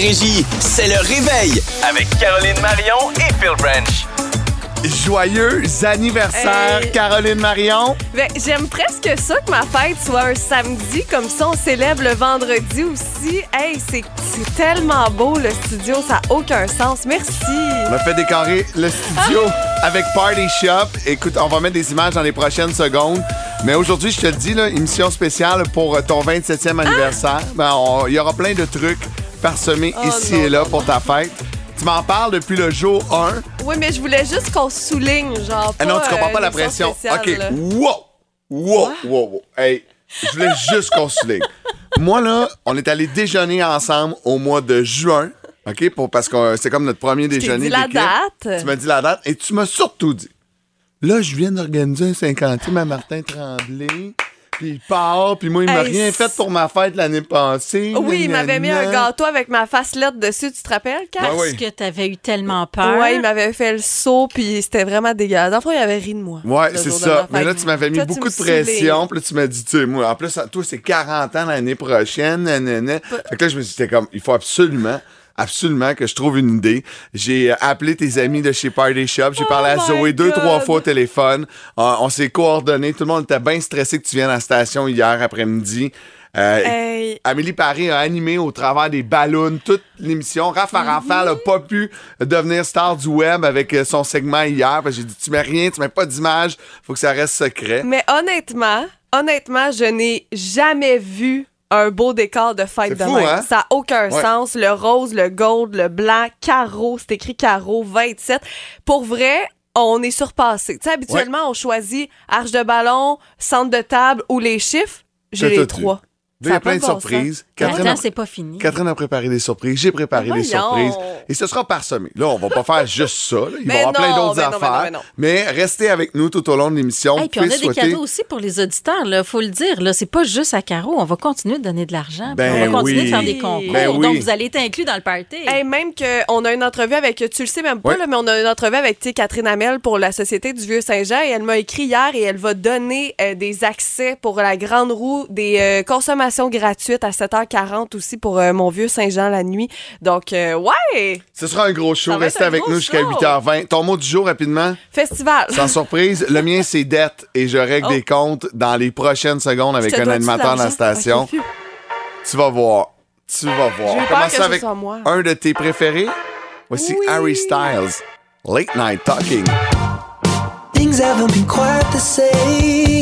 Montérégie, c'est le réveil avec Caroline Marion et Phil Branch. Joyeux anniversaire, Hey. Caroline Marion. Ben, j'aime presque ça que ma fête soit un samedi, comme ça on célèbre le vendredi aussi. Hey, c'est tellement beau le studio, ça n'a aucun sens. Merci. On a fait décorer le studio avec Party Shop. Écoute, on va mettre des images dans les prochaines secondes. Mais aujourd'hui, je te le dis, là, émission spéciale pour ton 27e anniversaire. Ben, on- Il y aura plein de trucs parsemés Oh ici non, et là non, pour ta fête. Tu m'en parles depuis le jour 1. Oui, mais je voulais juste qu'on souligne, genre. Ah non, tu comprends euh, pas la l'émission pression. spéciale, OK. là. Wow! Wow! Wow! wow. Hey, je voulais juste qu'on souligne. Moi, là, on est allé déjeuner ensemble au mois de juin. OK? Pour, parce que euh, c'est comme notre premier Je t'ai déjeuner dit la date. Tu m'as dit la date et tu m'as surtout dit là, je viens d'organiser un 50e à Martin Tremblay. Puis il part, puis moi, il m'a Hey, rien fait pour ma fête l'année passée. Oui, il m'avait mis un gâteau avec ma facelette dessus, tu te rappelles, Kat? Parce oui. que t'avais eu tellement peur. Ouais, il m'avait fait le saut, puis c'était vraiment dégueulasse. Enfin, il avait ri de moi. Ouais, c'est ça. ma Mais là, tu m'avais mis Toi, beaucoup de pression. Puis là, tu m'as dit, tu sais, moi, en plus, toi, c'est 40 ans l'année prochaine. Nanana. Fait que là, je me suis dit, c'était comme, il faut absolument, absolument que je trouve une idée. J'ai euh, appelé tes amis de chez Party Shop. J'ai Oh parlé à my Zoé deux, God. trois fois au téléphone. Euh, on s'est coordonnés. Tout le monde était bien stressé que tu viennes à la station hier après-midi. Euh, Hey, Amélie Paris a animé au travers des ballons toute l'émission. Rapha Rafal n'a pas pu devenir star du web avec euh, son segment hier. J'ai dit, tu mets rien, tu mets pas d'image, faut que ça reste secret. Mais honnêtement, honnêtement, je n'ai jamais vu un beau décor de fête de fou, même. hein? Ça n'a aucun Ouais. sens. Le rose, le gold, le blanc, carreau, c'est écrit carreau, 27. Pour vrai, on est surpassé. Tu sais, habituellement, on choisit arche de ballon, centre de table ou les chiffres. J'ai les trois. Là, il y a plein de bon surprises. Mais Catherine, Attends, a, c'est pas fini. Catherine a préparé des surprises, j'ai préparé des Voyons. surprises. Et ce sera parsemé. Là, on va pas faire juste ça. là. Il va y avoir plein d'autres mais non, mais non, affaires. mais non. Mais restez avec nous tout au long de l'émission. Hey, puis on a des cadeaux aussi pour les auditeurs, là, faut le dire. Là, c'est pas juste à Caro. On va continuer de donner de l'argent. Ben on va continuer oui. de faire des concours. Ben oui. Donc, vous allez être inclus dans le party. Hey, même qu'on a une entrevue avec, tu le sais même pas, Ouais. là, mais on a une entrevue avec Catherine Hamel pour la Société du Vieux-Saint-Jean et elle m'a écrit hier et elle va donner euh, des accès pour la grande roue, des euh, gratuites à 7h40 aussi pour euh, mon Vieux-Saint-Jean la nuit. Donc, euh, ouais! Ce sera un gros show. Restez avec nous jusqu'à show. 8h20. Ton mot du jour, rapidement, Festival. sans surprise. Le mien, c'est dette. Et je règle Oh. des comptes dans les prochaines secondes avec un animateur de la station. Tu vas voir. Tu vas voir. On commence avec un de tes préférés. Voici Oui. Harry Styles. Late Night Talking. Things haven't been quite the same.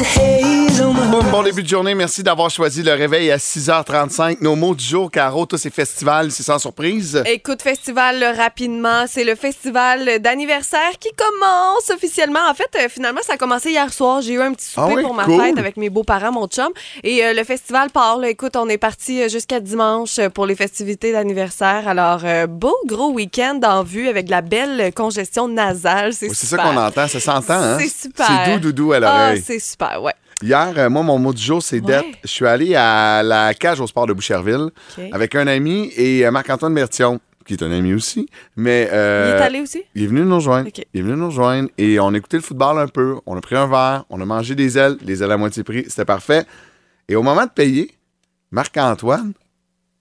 Boum, bon début de journée. Merci d'avoir choisi le réveil à 6h35. Nos mots du jour, Caro, tous ces festivals, c'est sans surprise. Écoute, festival rapidement, c'est le festival d'anniversaire qui commence officiellement. En fait, euh, finalement, ça a commencé hier soir. J'ai eu un petit souper Ah oui, pour ma cool. fête avec mes beaux-parents, mon chum. Et euh, le festival part. là. écoute, on est parti euh, jusqu'à dimanche pour les festivités d'anniversaire. Alors, euh, beau gros week-end en vue avec de la belle congestion nasale. C'est Oui, C'est ça qu'on entend, ça s'entend, hein? C'est super. C'est doux, doudou à Ah, l'oreille. c'est super, ouais. Hier, euh, moi, mon mot du jour, c'est dette. Ouais. Je suis allé à la cage au sport de Boucherville avec un ami et euh, Marc-Antoine Bertion, qui est un ami aussi. Mais, Il euh, est allé aussi? Il est venu nous rejoindre. Il est venu nous rejoindre et on a écouté le football un peu. On a pris un verre, on a mangé des ailes, les ailes à moitié prix. C'était parfait. Et au moment de payer, Marc-Antoine,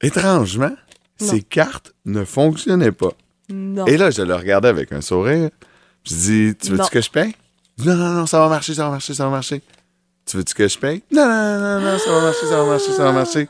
étrangement, Non. ses cartes ne fonctionnaient pas. Non. Et là, je le regardais avec un sourire. Je dis, tu veux-tu que je paye? Il Non, non, non, ça va marcher, ça va marcher, ça va marcher. Tu veux-tu que je paye? Non, non, non, non, ça va marcher, ça va marcher, ça va marcher.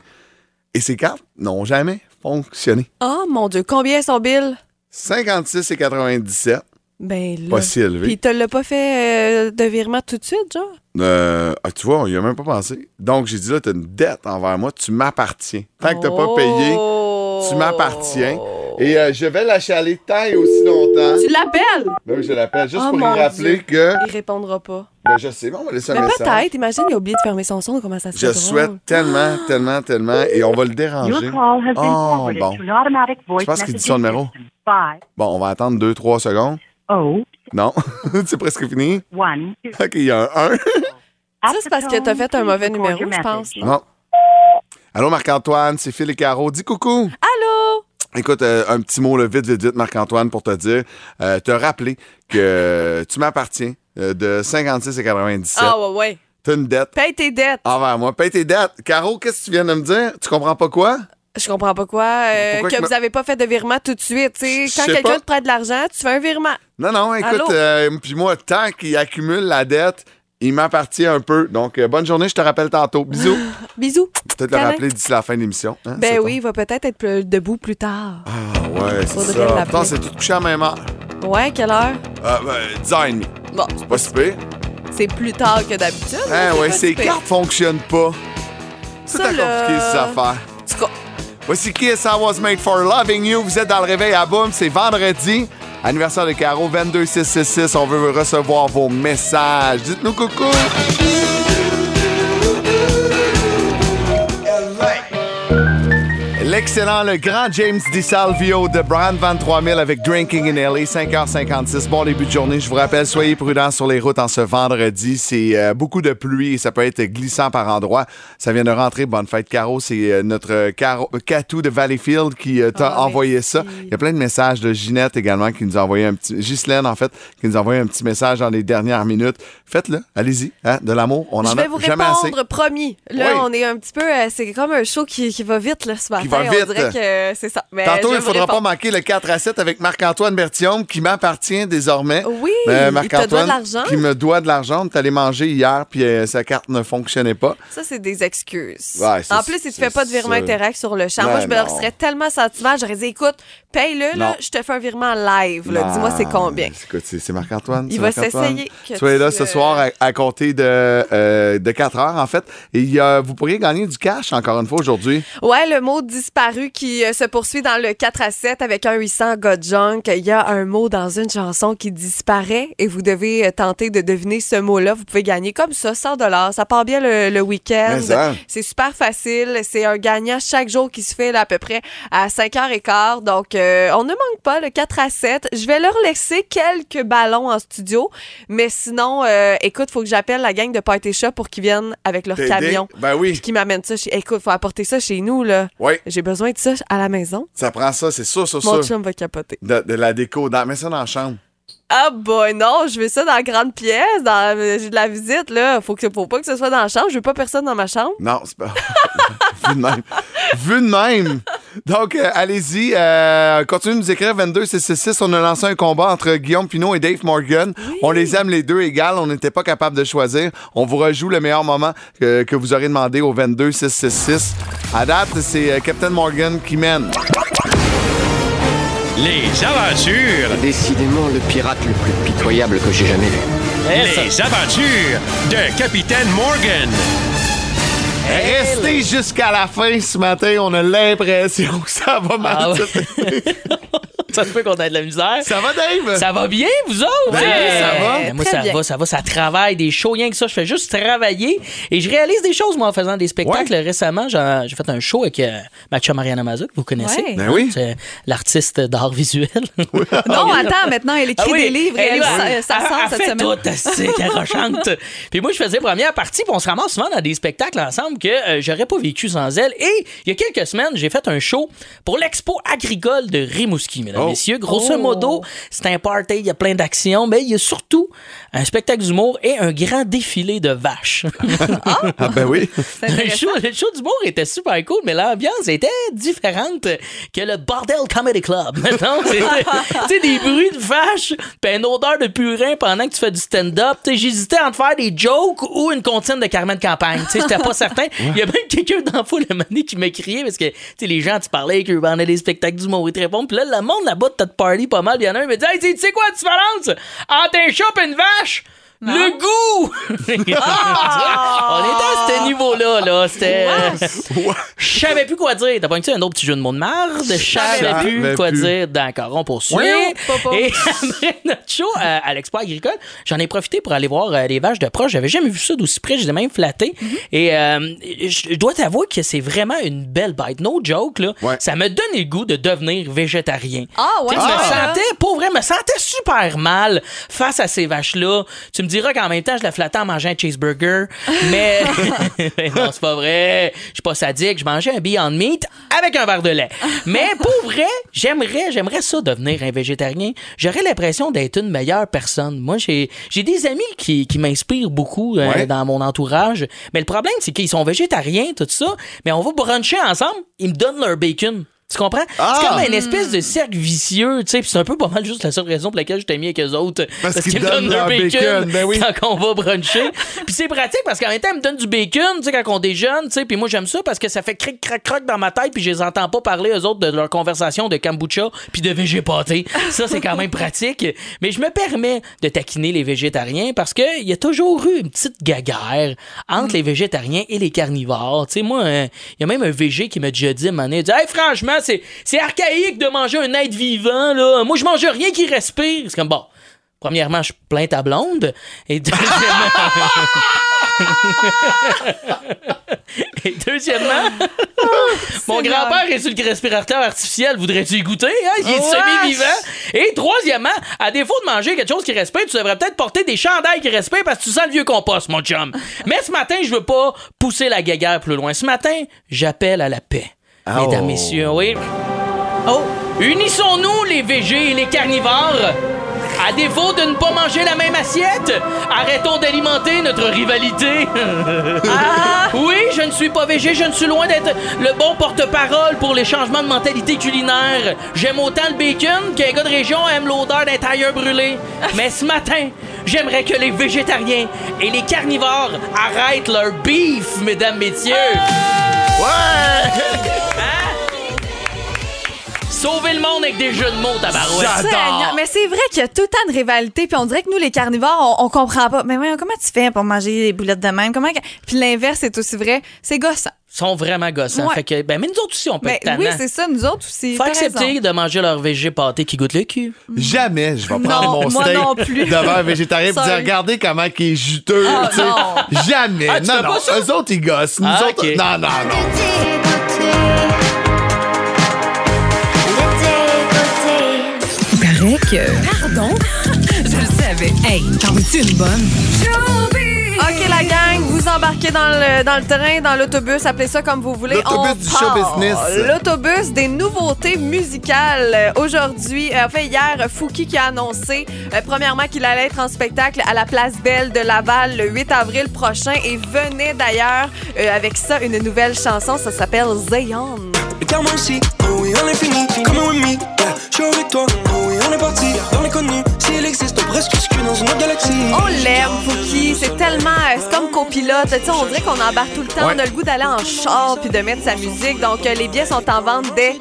Et ces cartes n'ont jamais fonctionné. Oh mon Dieu, combien son bill? 56 et 97, Ben là. pas si élevé. Puis il te l'a pas fait euh, de virement tout de suite, genre? Euh, ah, tu vois, on y a même pas pensé. Donc, j'ai dit là, t'as une dette envers moi, tu m'appartiens. Tant que t'as pas payé, tu m'appartiens. Et euh, je vais la chialer tant et aussi longtemps. Tu l'appelles? Ben oui, je l'appelle juste Oh, pour lui mon rappeler Dieu. que. Il répondra pas. Ben, je sais, mais on va laisser un Mais message. peut-être, imagine, il a oublié de fermer son son, comment ça se Je souhaite tellement, tellement, tellement, et on va le déranger. Your call has been Oh, forwarded bon. to an automatic voice Je pense qu'il dit messaging son numéro. system. Five, Bon, on va attendre 2-3 secondes. oh, Non, c'est presque fini. one, two. OK, il y a un 1. Ça, c'est parce que t'as fait un mauvais numéro, je pense. non? Non. Allô, Marc-Antoine, c'est Phil et Caro. Dis coucou. Allô? Écoute, euh, un petit mot, là, vite, vite, vite, Marc-Antoine, pour te dire, euh, te rappeler que tu m'appartiens euh, de 56 et 97. Ah, ouais, ouais. T'as une dette Paye tes dettes. envers moi. Paye tes dettes. Caro, qu'est-ce que tu viens de me dire? Tu comprends pas quoi? Je comprends pas quoi. Pourquoi que que vous avez pas fait de virement tout de suite. tu sais. Je Quand quelqu'un te prête de l'argent, tu fais un virement. Non, non, écoute, euh, puis moi, tant qu'il accumule la dette, il m'appartient un peu. Donc, euh, bonne journée, je te rappelle tantôt. Bisous. Bisous. Peut-être le rappeler d'ici la fin de l'émission. hein, Ben oui, il va peut-être être debout plus tard. Ah, ouais, c'est ça. Pourtant, c'est tout couché à la même heure. Ouais, quelle heure? Ben, 10h30. Bon, C'est pas si pire. c'est plus tard que d'habitude. Hein, ouais, ces cartes fonctionnent pas. C'est compliqué, là- ces affaires. En tout cas, Voici Kiss I Was Made for Loving You. Vous êtes dans le réveil à Boom. C'est vendredi. Anniversaire de Caro 22666. On veut recevoir vos messages. Dites-nous coucou. L'excellent, le grand James DiSalvio de Brand 23000 avec Drinking in LA, 5h56. Bon début de journée. Je vous rappelle, soyez prudents sur les routes en ce vendredi. C'est euh, beaucoup de pluie et ça peut être glissant par endroits. Ça vient de rentrer. Bonne fête, Caro. C'est euh, notre euh, Caro, Catou de Valleyfield qui euh, t'a Ah, envoyé merci. ça. Il y a plein de messages de Ginette également qui nous a envoyé un petit. Ghislaine, en fait, qui nous a envoyé un petit message dans les dernières minutes. Faites-le. Allez-y. Hein, de l'amour, on je en vais a vous jamais assez. répondre, promis. Là, Oui. on est un petit peu. c'est comme un show qui, qui va vite, là, ce matin. va On dirait que euh, c'est ça. Mais Tantôt, il ne faudra pas manquer le 4 à 7 avec Marc-Antoine Berthiaume qui m'appartient désormais. Oui, Euh, il te doit de l'argent. qui me doit de l'argent. Est allé manger hier, puis euh, sa carte ne fonctionnait pas. Ça, c'est des excuses. Ouais, en plus, si tu fais pas de virement. Interact sur le champ, moi, je me serais tellement sentiment. J'aurais dit, écoute, paye-le, là, je te fais un virement live. Dis-moi, c'est combien? Écoute, c'est Marc-Antoine. Il va Marc-Antoine. s'essayer Soyez là tu, ce euh, soir à, compter de, euh, de 4 heures, en fait. Et il vous pourriez gagner du cash, encore une fois, aujourd'hui. Ouais, le mot disparu qui euh, se poursuit dans le 4 à 7 avec un 800 God Junk. Il y a un mot dans une chanson qui disparaît et vous devez euh, tenter de deviner ce mot-là. Vous pouvez gagner comme ça, 100 Ça part bien le, le week-end. Ça. C'est super facile. C'est un gagnant chaque jour qui se fait là, à peu près à 5h15. Donc, euh, on ne manque pas le 4 à 7. Je vais leur laisser quelques ballons en studio. Mais sinon, euh, écoute, faut que j'appelle la gang de Party Shop pour qu'ils viennent avec leur camion. Ben oui. Puis qu'ils m'amènent ça chez... Écoute, faut apporter ça chez nous, là. Oui, J'ai besoin de ça à la maison. ça prend ça, c'est sûr, sûr, Mon sûr. chum va capoter. De, de la déco. Dans, mets ça dans la chambre. Ah boy, non, je veux ça dans la grande pièce, dans euh, j'ai de la visite là, faut que faut pas que ce soit dans la chambre, je veux pas personne dans ma chambre. Non, c'est pas. Vu de même. Vu de même. Donc, euh, allez-y. euh, continuez de nous écrire 22666. On a lancé un combat entre Guillaume Pinot et Dave Morgan. On les aime les deux égales. On n'était pas capable de choisir. On vous rejoue le meilleur moment que, que vous aurez demandé au 22666. À date, c'est euh, Captain Morgan qui mène. Les aventures, Décidément le pirate le plus pitoyable que j'ai jamais vu. les aventures de Capitaine Morgan. Restez jusqu'à la fin ce matin. On a l'impression que ça va mal. Ah ouais. ça se peut qu'on ait de la misère. ça va, Dave? Ça va bien, vous autres? Ben oui, ça va. Moi, Très ça bien. va, ça va, ça travaille, des shows, rien que ça. Je fais juste travailler et je réalise des choses, moi, en faisant des spectacles. Récemment, j'ai fait un show avec euh, Mariana Mazza, que vous connaissez? Ouais. Ben oui. C'est l'artiste d'art visuel. Non, attends, maintenant elle écrit Ah oui, des livres et elle, elle, elle- ça, sort elle cette fait semaine. tout, c'est carrochante. puis moi, je faisais première partie, puis on se ramasse souvent dans des spectacles ensemble que euh, j'aurais pas vécu sans elle. Et il y a quelques semaines, j'ai fait un show pour l'Expo agricole de Rimouski, mesdames, Oh. messieurs. Grosso Oh. modo, c'est un party, il y a plein d'actions, mais il y a surtout un spectacle d'humour et un grand défilé de vaches. Ah, ben oui. Le, show, le show d'humour était super cool, mais l'ambiance était différente que le Bordel Comedy Club. Tu sais, des bruits de vaches, puis une odeur de purin pendant que tu fais du stand-up. J'hésitais entre faire des jokes ou une comptine de Carmen Campagne. Tu sais, J'étais pas certain. Il y a même quelqu'un foule le moment donné qui m'a crié parce que tu sais, les gens, tu parlais avec eux pendant des spectacles d'humour, ils te répondent. Puis là, le monde là-bas de Tot Party, pas mal. Il y en a un qui me dit Hey, tu sais quoi la différence entre un chat et une vache? Le goût! On était à ce niveau-là, là. C'était. Je savais plus quoi dire. T'as pas un autre petit jeu de mots de marde? Je savais savais plus quoi plus. dire. D'accord, on poursuit. Papa. Et après notre show euh, à l'Expo agricole, j'en ai profité pour aller voir euh, les vaches de proche. J'avais jamais vu ça d'aussi près. Je les ai même flattés. Et euh, je dois t'avouer que c'est vraiment une belle bite. No joke, là. Ouais. Ça me donné le goût de devenir végétarien. Ah ouais. Tu je me Ah. sentais, pour vrai, me sentais super mal face à ces vaches-là. Tu me me diras qu'en même temps, je la flattais en mangeant un cheeseburger. Mais non, c'est pas vrai. Je suis pas sadique. Je mangeais un Beyond Meat avec un verre de lait. Mais pour vrai, j'aimerais, j'aimerais ça devenir un végétarien. J'aurais l'impression d'être une meilleure personne. Moi, j'ai, j'ai des amis qui, qui m'inspirent beaucoup euh, Ouais. dans mon entourage. Mais le problème, c'est qu'ils sont végétariens, tout ça. Mais on va bruncher ensemble. Ils me donnent leur bacon. Tu comprends? Ah! C'est comme une espèce de cercle vicieux, tu sais, puis c'est un peu pas mal juste la seule raison pour laquelle je t'ai mis avec eux autres. Parce qu'ils qu'ils me donnent donnent leur bacon, bacon, ben oui. quand on va bruncher. puis c'est pratique parce qu'en même temps, ils me donnent du bacon, tu sais, quand on déjeune, tu sais, puis moi j'aime ça parce que ça fait cric crac crac dans ma tête puis je les entends pas parler eux autres de leur conversation de kombucha puis de végé pâté. Ça c'est quand même pratique, mais je me permets de taquiner les végétariens parce que il y a toujours eu une petite gaguerre entre les végétariens et les carnivores. Tu sais moi, il y a même un végé qui m'a déjà dit il dit, Hey, franchement, c'est c'est archaïque de manger un être vivant là. Moi je mange rien qui respire. C'est comme bon. Premièrement, je plains ta blonde. Et deuxièmement. Et deuxièmement, mon grand-père est sur le respirateur artificiel. Voudrais-tu y goûter? Hein? Il est semi-vivant. Et troisièmement, à défaut de manger quelque chose qui respire, tu devrais peut-être porter des chandails qui respirent parce que tu sens le vieux compost, mon chum. Mais ce matin, je veux pas pousser la guéguerre plus loin. Ce matin, j'appelle à la paix. Oh. Mesdames, messieurs, oui. Oh! Unissons-nous, les végés et les carnivores! À défaut de ne pas manger la même assiette, arrêtons d'alimenter notre rivalité. Oui, je ne suis pas végé, je ne suis loin d'être le bon porte-parole pour les changements de mentalité culinaire. J'aime autant le bacon qu'un gars de région aime l'odeur d'un tailleur brûlé. Mais ce matin, j'aimerais que les végétariens et les carnivores arrêtent leur beef, mesdames, messieurs. Ouais! Sauver le monde avec des jeux de mots, tabarouette. Seigneur, Mais c'est vrai qu'il y a tout le temps de rivalité, puis on dirait que nous, les carnivores, on, on comprend pas. Mais voyons, comment tu fais pour manger des boulettes de même? Comment Puis l'inverse est aussi vrai. C'est gossant. sont vraiment gossants. Ouais. Fait que, ben, mais nous autres aussi, on peut Mais être oui, c'est ça, nous autres aussi. Faut accepter raison. de manger leur végé pâté qui goûte le cul. Jamais je vais Non, prendre mon moi steak non plus. devant un végétarien et dire regardez comment il est juteux. Ah, tu sais. non. Jamais. Ah, tu non, fais non. pas ça? Eux autres, ils gossent. Nous Ah, autres, ok. non, non, non. Que. Pardon? Je le savais. Hey, t'en veux-tu une bonne? OK, la gang, vous embarquez dans le, dans le train, dans l'autobus, appelez ça comme vous voulez. L'autobus du show business. L'autobus des nouveautés musicales. Euh, Aujourd'hui, euh, en fait, hier, Fouki qui a annoncé, euh, premièrement, qu'il allait être en spectacle à la Place Belle de Laval le 8 avril prochain et venait d'ailleurs euh, avec ça une nouvelle chanson. Ça s'appelle Zayon. Regarde-moi aussi, oh oui, on est fini. Come with me, yeah. Je suis avec toi, oh oui, on est parti. Dans les connus, s'il existe, on presque que dans une autre galaxie. On l'aime, Fouki. C'est tellement. euh, C'est comme copilote. Tu sais, on dirait qu'on embarque tout le temps. Ouais. On a le goût d'aller en char puis de mettre sa musique. Donc, euh, les billets sont en vente dès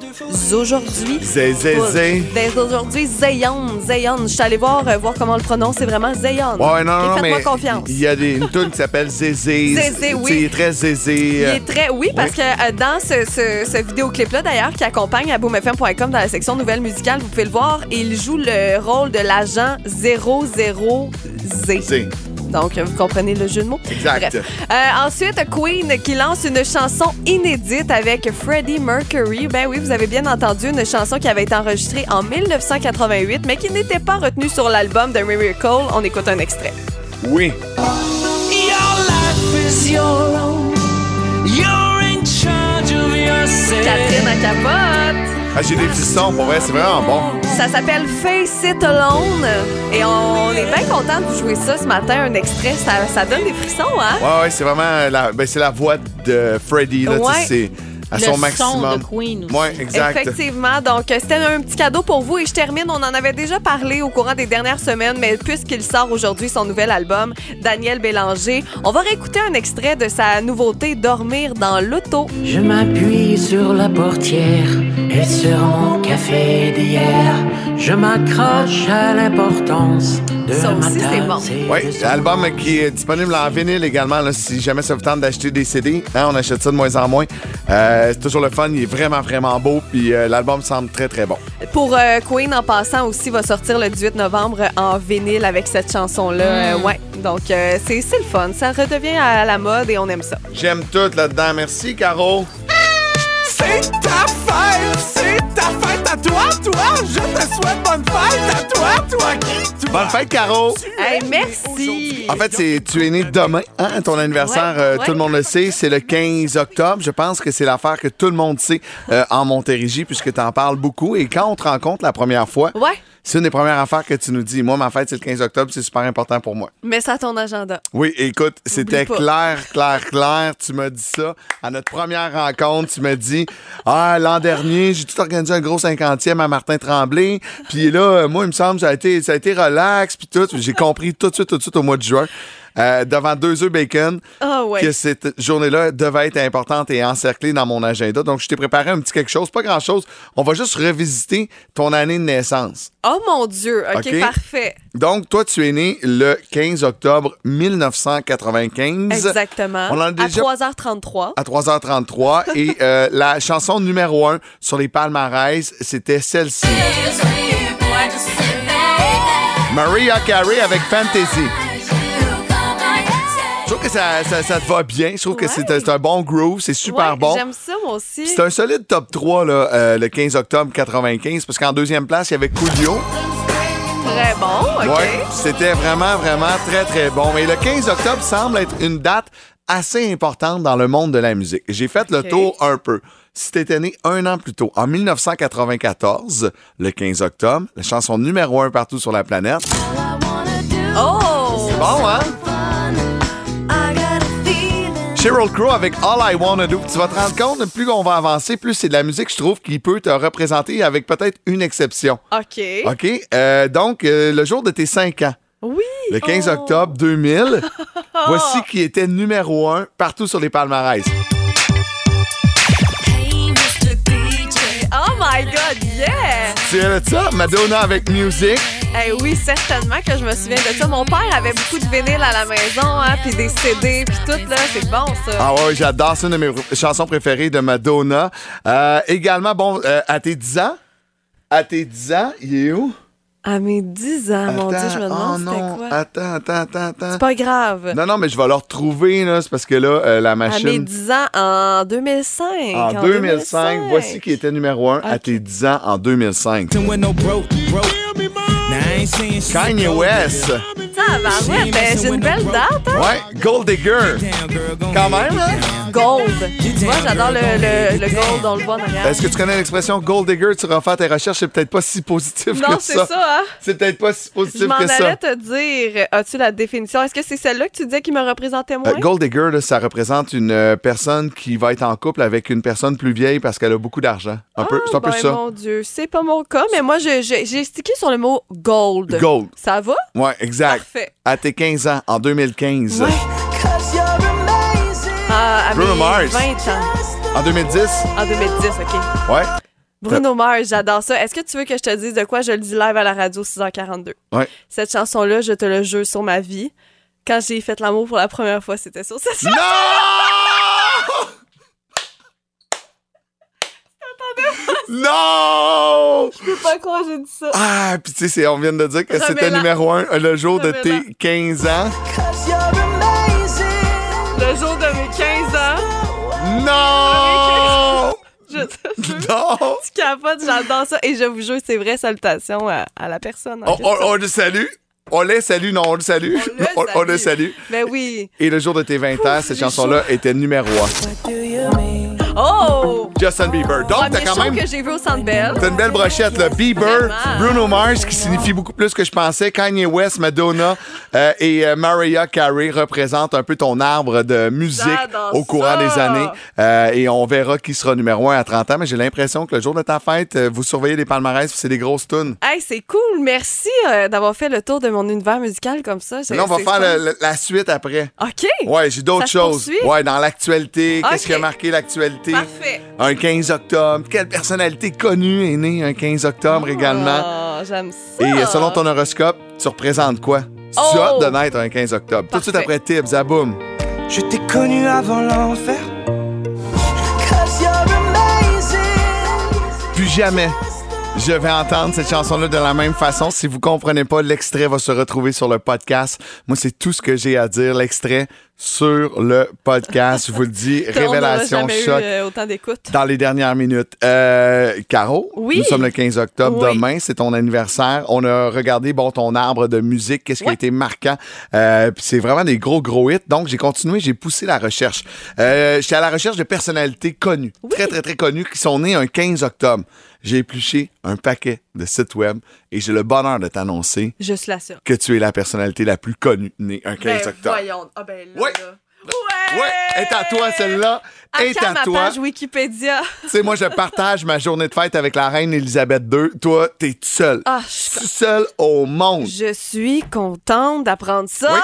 aujourd'hui. Zé, zé, zé. Dès aujourd'hui, Zayon. Zayon. Je suis allée voir, euh, voir comment on le prononce. C'est vraiment Zayon. Ouais, non, non, mais Faites-moi confiance. il y a des, une tune qui s'appelle Zézé. Zézé, oui. Il est très Zézé. Il est très. Oui, parce que euh, dans ce, ce, ce vidéoclip-là, d'ailleurs, qui accompagne à boomfm.com dans la section nouvelles musicales, vous pouvez le voir, il joue le rôle de l'agent 00Z. Zé. Donc, vous comprenez le jeu de mots? Exact. Bref. Euh, ensuite, Queen qui lance une chanson inédite avec Freddie Mercury. Ben oui, vous avez bien entendu, une chanson qui avait été enregistrée en 1988, mais qui n'était pas retenue sur l'album de Miracle. On écoute un extrait. Oui. Your life is your own. Catherine à capote. Ah, J'ai des frissons, pour vrai, c'est vraiment bon. Ça s'appelle Face It Alone. Et on est bien content de jouer ça ce matin, un extrait. Ça, ça donne des frissons, hein? Ouais, ouais, c'est vraiment la, ben, c'est la voix de Freddie, là, tu sais, à Le son son maximum. de Queen aussi. Ouais, exact. Effectivement. Donc, euh, c'était un petit cadeau pour vous. Et je termine. On en avait déjà parlé au courant des dernières semaines, mais puisqu'il sort aujourd'hui son nouvel album, Daniel Bélanger, on va réécouter un extrait de sa nouveauté Dormir dans l'auto. Je m'appuie sur la portière et sur mon café d'hier. Je m'accroche à l'importance Ça aussi, c'est bon. Oui, l'album qui est disponible en vinyle également, là, si jamais ça vous tente d'acheter des CD. hein, on achète ça de moins en moins. Euh, c'est toujours le fun, il est vraiment, vraiment beau, puis euh, l'album semble très, très bon. Pour euh, Queen, en passant aussi, va sortir le 18 novembre en vinyle avec cette chanson-là. Euh, ouais. Donc, euh, c'est c'est le fun. Ça redevient à la mode et on aime ça. J'aime tout là-dedans. Merci, Caro. C'est ta fête, c'est ta fête à toi, toi. Je te souhaite bonne fête à toi, toi qui, Bonne fête, Caro! Hey, merci. En fait, c'est tu es né demain, hein, ton anniversaire, Ouais, euh, ouais. tout le monde le sait, c'est le 15 octobre. Je pense que c'est l'affaire que tout le monde sait euh, en Montérégie puisque tu en parles beaucoup. Et quand on te rencontre la première fois, Ouais, c'est une des premières affaires que tu nous dis. Moi, ma fête, c'est le 15 octobre, c'est super important pour moi. mets ça à ton agenda. Oui, écoute, c'était clair, clair, clair. Tu m'as dit ça. À notre première rencontre, tu m'as dit Ah, l'an dernier, j'ai tout organisé un gros 50e à Martin Tremblay. Puis là, moi, il me semble, ça a été, ça a été relax. Puis tout. J'ai compris tout de suite, tout de suite au mois de juin. Euh, devant deux œufs bacon, Ah ouais. que cette journée-là devait être importante et encerclée dans mon agenda. Donc, je t'ai préparé un petit quelque chose, pas grand-chose. On va juste revisiter ton année de naissance. Oh mon Dieu. OK, parfait. Donc, toi, tu es né le 15 octobre 1995. Exactement. On en a déjà À 3h33. à 3h33 et euh, la chanson numéro 1 sur les palmarès, c'était celle-ci. Maria Carey avec Fantasy. Je trouve que ça, ça, ça te va bien. Je trouve que c'est un- bon groove. C'est super Ouais, bon. J'aime ça, moi aussi. C'est un solide top 3 là, euh, le 15 octobre 95 parce qu'en deuxième place, il y avait Coolio. Très bon, OK. Ouais, c'était vraiment, vraiment très, très bon. Mais le 15 octobre semble être une date assez importante dans le monde de la musique. J'ai fait le tour un peu. Si t'étais né un an plus tôt, en 1994, le 15 octobre, la chanson numéro un partout sur la planète. Oh! C'est bon, hein? Sheryl Crow avec All I Wanna Do. Tu vas te rendre compte, plus on va avancer, plus c'est de la musique, je trouve, qui peut te représenter avec peut-être une exception. OK. OK? Euh, donc, euh, le jour de tes 5 ans. Oui. Le 15 Oh. octobre 2000, voici qui était numéro un partout sur les palmarès. Oh my God, yeah! Tu de ça? Madonna avec Music. Eh oui, certainement que je me souviens de ça. Mon père avait beaucoup de vinyles à la maison, hein, puis des CD, puis tout, là. C'est bon, ça. Ah ouais, j'adore, c'est une de mes chansons préférées de Madonna. Euh, également, bon, euh, à tes 10 ans, à tes 10 ans, il est où? À mes 10 ans, mon Dieu, je me oh demande non, c'était quoi. attends, attends, attends, attends. C'est pas grave. Non, non, mais je vais le retrouver, là, c'est parce que là, euh, la À mes machine... 10 ans, en 2005. En 2005, voici qui était numéro un à tes 10 ans en 2005. Kanye West. Tabarouette, ben, j'ai une belle date, hein? Ouais, Gold Digger. Quand même, hein? Gold. Tu vois, j'adore le, le, le gold, on le voit en arrière. Est-ce que tu connais l'expression Gold Digger? Tu refais tes recherches, c'est peut-être pas si positif Non, que c'est ça. ça, hein? C'est peut-être pas si Je positif m'en que ça. allais te dire, as-tu la définition? Est-ce que c'est celle-là que tu disais qui me représentait moins? Euh, Gold Digger, là, ça représente une euh, personne qui va être en couple avec une personne plus vieille parce qu'elle a beaucoup d'argent. Un peu, c'est un peu ben, ça. mon Dieu, c'est pas mon cas, mais moi, je- je- j'ai stické sur le mot gold. Gold. Ça va? Ouais, exact. Parfait. À tes 15 ans, en 2015. Ouais. Ah, à Bruno mes Mars. 20 ans. En 2010. En 2010, OK. Ouais. Bruno Mars, j'adore ça. Est-ce que tu veux que je te dise de quoi je le dis live à la radio 6h42? Ouais. Cette chanson-là, je te le jure sur ma vie. Quand j'ai fait l'amour pour la première fois, c'était sur cette chanson. Non! Je peux pas croire que j'ai dit ça. Ah, puis tu sais, c'est- on vient de dire que c'était numéro un euh, le jour de tes 15 ans. Le jour de mes 15 ans. Non! Je te. Non! Tu capotes, j'adore ça. Et je vous jure, c'est vrai, salutations à, à la personne. en On, question. on- on le salue. On les salue, non, on le salue. le On, on le salue. salue. Ben oui. Et le jour de tes 20 ans, cette chanson-là était numéro 1. Oh! Justin Bieber. Donc, t'as quand même. que j'ai vu au Centre Bell. T'as une belle brochette, là. Bieber. Bruno Mars, qui signifie beaucoup plus que je pensais. Kanye West, Madonna euh, et euh, Mariah Carey représentent un peu ton arbre de musique au courant ça. des années. Euh, et on verra qui sera numéro un à 30 ans. Mais j'ai l'impression que le jour de ta fête, vous surveillez les palmarès, c'est des grosses tunes. Hey, c'est cool. Merci d'avoir fait le tour de mon univers musical comme ça. Là, on va faire fun. le- le- la suite après. OK. Ouais, j'ai d'autres choses. Ouais, dans l'actualité, qu'est-ce qui a marqué l'actualité? Parfait. Un 15 octobre. Quelle personnalité connue est née un 15 octobre également? Oh, j'aime ça. Et selon ton horoscope, tu représentes quoi? Tu Oh! as de naître un 15 octobre. Tout de suite après Tibbs, à boum. Je t'ai connu avant l'enfer. Plus jamais je vais entendre cette chanson-là de la même façon. Si vous comprenez pas, l'extrait va se retrouver sur le podcast. Moi, c'est tout ce que j'ai à dire. L'extrait, sur le podcast. Je vous le dis, révélation eu, choc. euh, autant d'écoute. Dans les dernières minutes. Euh, Caro, Oui. nous sommes le 15 octobre. Oui. Demain, c'est ton anniversaire. On a regardé bon, ton arbre de musique, qu'est-ce qui a été marquant? Euh, puis c'est vraiment des gros, gros hits. Donc, j'ai continué, j'ai poussé la recherche. Euh, J'étais à la recherche de personnalités connues, très, très, très connues, qui sont nées un 15 octobre. J'ai épluché un paquet de sites web et j'ai le bonheur de t'annoncer que tu es la personnalité la plus connue née un 15 Ben, octobre. voyons. Ah ben là, Ouais. là. Ouais! Ouais, est à toi celle-là. À Est quand à ma toi. page Wikipédia? Tu sais, moi, je partage ma journée de fête avec la reine Elisabeth II. Toi, t'es toute seule. Ah, je Tu seule au monde. Je suis contente d'apprendre ça. Oui.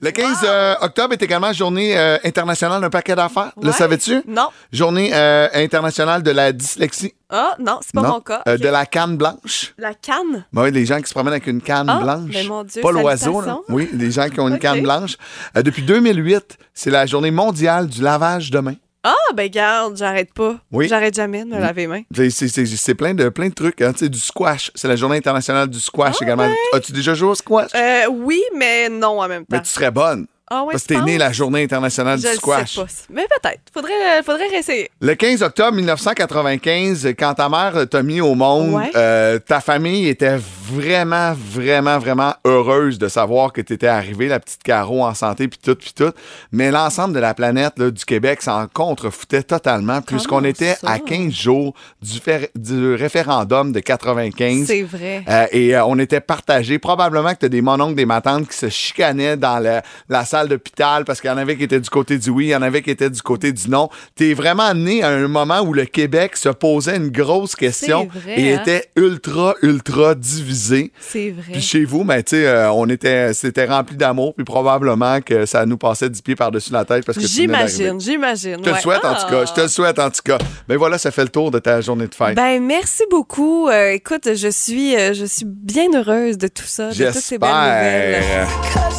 Le 15 euh, octobre est également journée euh, internationale d'un paquet d'affaires. Le savais-tu? Non. Journée euh, internationale de la dyslexie. Ah, non, c'est pas non. mon cas. De la canne blanche. La canne? Ben oui, les gens qui se promènent avec une canne Ah, blanche. ben mon Dieu, pas l'oiseau. Oui, les gens qui ont une canne blanche. Depuis 2008, c'est la journée mondiale du lavage de mains. Ah, ben garde, j'arrête pas. Oui. J'arrête jamais de me laver les mains. C'est- C'est c'est- c'est plein de, plein de trucs. Hein. Tu sais, du squash. C'est la journée internationale du squash Ah, également. As-tu déjà joué au squash? Euh, oui, mais non en même temps. Mais tu serais bonne. Ah ouais, parce que t'es né la journée internationale Je du squash. sais pas. Mais peut-être. Faudrait, faudrait réessayer. Le 15 octobre 1995, quand ta mère t'a mis au monde, Ouais. euh, ta famille était vraiment, vraiment, vraiment heureuse de savoir que tu étais arrivée, la petite Caro en santé, puis tout, puis tout. Mais l'ensemble de la planète, là, du Québec, s'en contrefoutait totalement, puisqu'on était ça? à 15 jours du, référendum de 95. C'est vrai. Euh, et euh, on était partagés. Probablement que tu as des mononcles, des matantes qui se chicanaient dans la, la salle d'hôpital parce qu'il y en avait qui étaient du côté du oui, il y en avait qui étaient du côté du non. Tu es vraiment né à un moment où le Québec se posait une grosse question vrai, et hein? était ultra, ultra divisé. C'est vrai. Puis chez vous, ben, tu sais, euh, on était, c'était rempli d'amour, puis probablement que ça nous passait dix pieds par-dessus la tête parce que. J'imagine, j'imagine. Je te le souhaite en tout cas. Je te le souhaite en tout cas. Ben voilà, ça fait le tour de ta journée de fête. Ben merci beaucoup. Euh, écoute, je suis, euh, je suis bien heureuse de tout ça, de toutes ces belles nouvelles.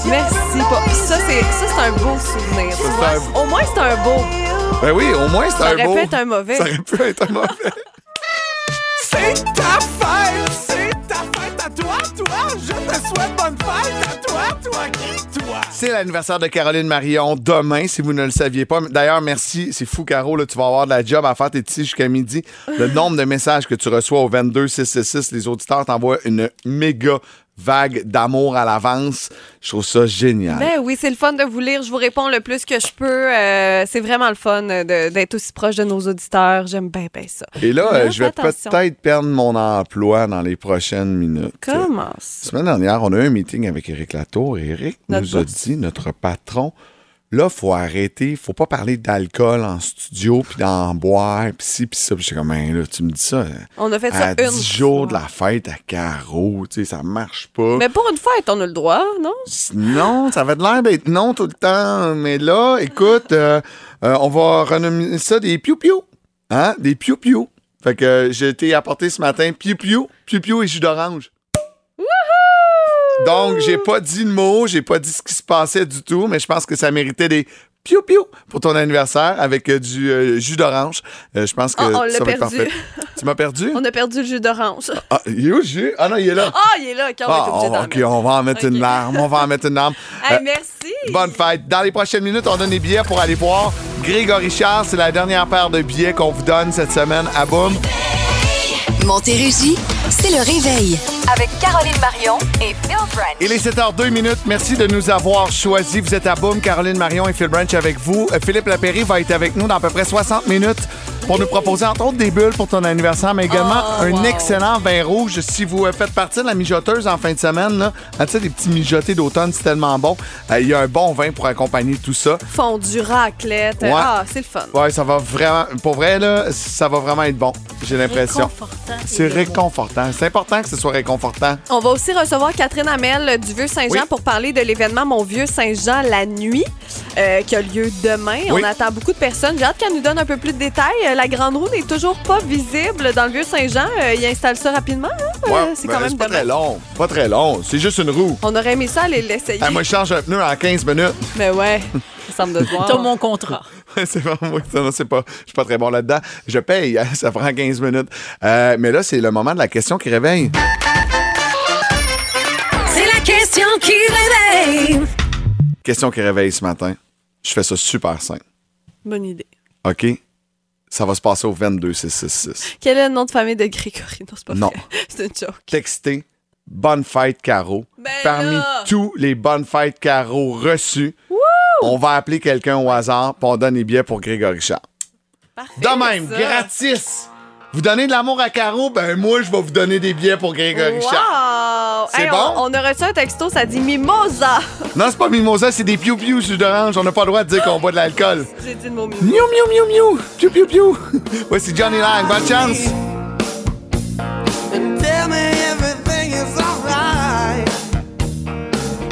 Merci. Puis ça, c'est ça, c'est un beau souvenir. tu Ça, vois. c'est Au moins, c'est un beau. Ben oui, au moins c'est Ça un aurait beau. pu être un mauvais. Ça aurait pu être un mauvais. C'est ta fête, c'est ta fête à toi, toi. Je te souhaite bonne fête à toi, toi qui, toi. C'est l'anniversaire de Caroline Marion demain, si vous ne le saviez pas. D'ailleurs, merci. C'est fou, Caro. Là, tu vas avoir de la job à faire. T'es ici jusqu'à midi. Le nombre de messages que tu reçois au 22 666, les auditeurs t'envoient une méga vague d'amour à l'avance. Je trouve ça génial. Ben oui, c'est le fun de vous lire. Je vous réponds le plus que je peux. Euh, c'est vraiment le fun d'être aussi proche de nos auditeurs. J'aime bien, bien ça. Et là, euh, je vais peut-être perdre mon emploi dans les prochaines minutes. Comment La ça? semaine dernière, on a eu un meeting avec Éric Latour Éric Notre nous a dit, notre patron, là, faut arrêter, faut pas parler d'alcool en studio, puis d'en boire, puis ci, puis ça. Puis j'étais comme, Ben là, tu me dis ça On a fait ça à une 10 jours de la fête à Caro, tu sais, ça marche pas. Mais pour une fête, on a le droit, non? Non, ça avait l'air d'être non tout le temps. Mais là, écoute, euh, euh, on va renommer ça des piou-piou. Hein? Des piou-piou. Fait que euh, j'ai été apporté ce matin piou-piou, piou-piou et jus d'orange. Donc, j'ai pas dit le mot, j'ai pas dit ce qui se passait du tout, mais je pense que ça méritait des piou-piou pour ton anniversaire avec euh, du euh, jus d'orange. Euh, je pense que on l'a ça va être parfait. Tu m'as perdu? On a perdu le jus d'orange. Ah, il est où le jus? Ah non, il est là. Ah, il est là, on être Ah, on- mettre. on va en mettre une larme. On va en mettre une larme. Hey, Euh, merci. Bonne fête. Dans les prochaines minutes, on donne des billets pour aller voir Grégory Charles. C'est la dernière paire de billets qu'on vous donne cette semaine à Boom. Montérégie, c'est le réveil. Avec Caroline Marion et Phil Branch. Il est 7h02 minutes. Merci de nous avoir choisis. Vous êtes à Boom. Caroline Marion et Phil Branch avec vous. Euh, Philippe Lapéry va être avec nous dans à peu près 60 minutes pour nous proposer entre autres des bulles pour ton anniversaire, mais également Oh, un wow. excellent vin rouge. Si vous euh, faites partie de la mijoteuse en fin de semaine, là, ah, tu sais, des petits mijotés d'automne, c'est tellement bon. Euh, Il y a un bon vin pour accompagner tout ça. Fondu, raclette. Ouais. Ah, c'est le fun. Ouais, ça va vraiment. Pour vrai, là, ça va vraiment être bon. J'ai l'impression. Réconfortant, C'est c'est réconfortant. C'est important que ce soit réconfortant. On va aussi recevoir Catherine Hamel du Vieux-Saint-Jean Oui. pour parler de l'événement Mon Vieux-Saint-Jean la nuit euh, qui a lieu demain. Oui. On attend beaucoup de personnes. J'ai hâte qu'elle nous donne un peu plus de détails. Euh, La grande roue n'est toujours pas visible dans le Vieux-Saint-Jean. Euh, il installe ça rapidement. hein? Euh, Ouais, c'est ben, quand même c'est pas demain. très long. Pas très long. C'est juste une roue. On aurait aimé ça aller l'essayer. Ah, moi, je change un pneu en 15 minutes. Mais ouais, ça semble de te voir. T'as mon contrat. c'est pas moi, ça, c'est pas, je suis pas très bon là-dedans. Je paye, hein, ça prend 15 minutes. Euh, mais là, c'est le moment de la question qui réveille. C'est la question qui réveille. Question qui réveille ce matin. Je fais ça super simple. Bonne idée. OK? Ça va se passer au 22666. Quel est le nom de famille de Grégory? Non, c'est pas Non. vrai. C'est une joke. Textez Bonne fête, Caro. Parmi là! tous les bonnes fêtes, Caro reçues, on va appeler quelqu'un au hasard puis on donne les billets pour Grégory Charles. De même, ça. gratis. Vous donnez de l'amour à Caro, ben moi, je vais vous donner des billets pour Grégory Charles. Wow! C'est Hey, bon? On, on a reçu un texto, ça dit Mimosa. Non, c'est pas Mimosa, c'est des piou-piou jus d'orange. On n'a pas le droit de dire qu'on boit de l'alcool. J'ai dit le mot Miou, Mimosa. miou, miou, miou. Piou, piou, piou. Voici Johnny Lang. Bonne chance. Tell me everything is alright.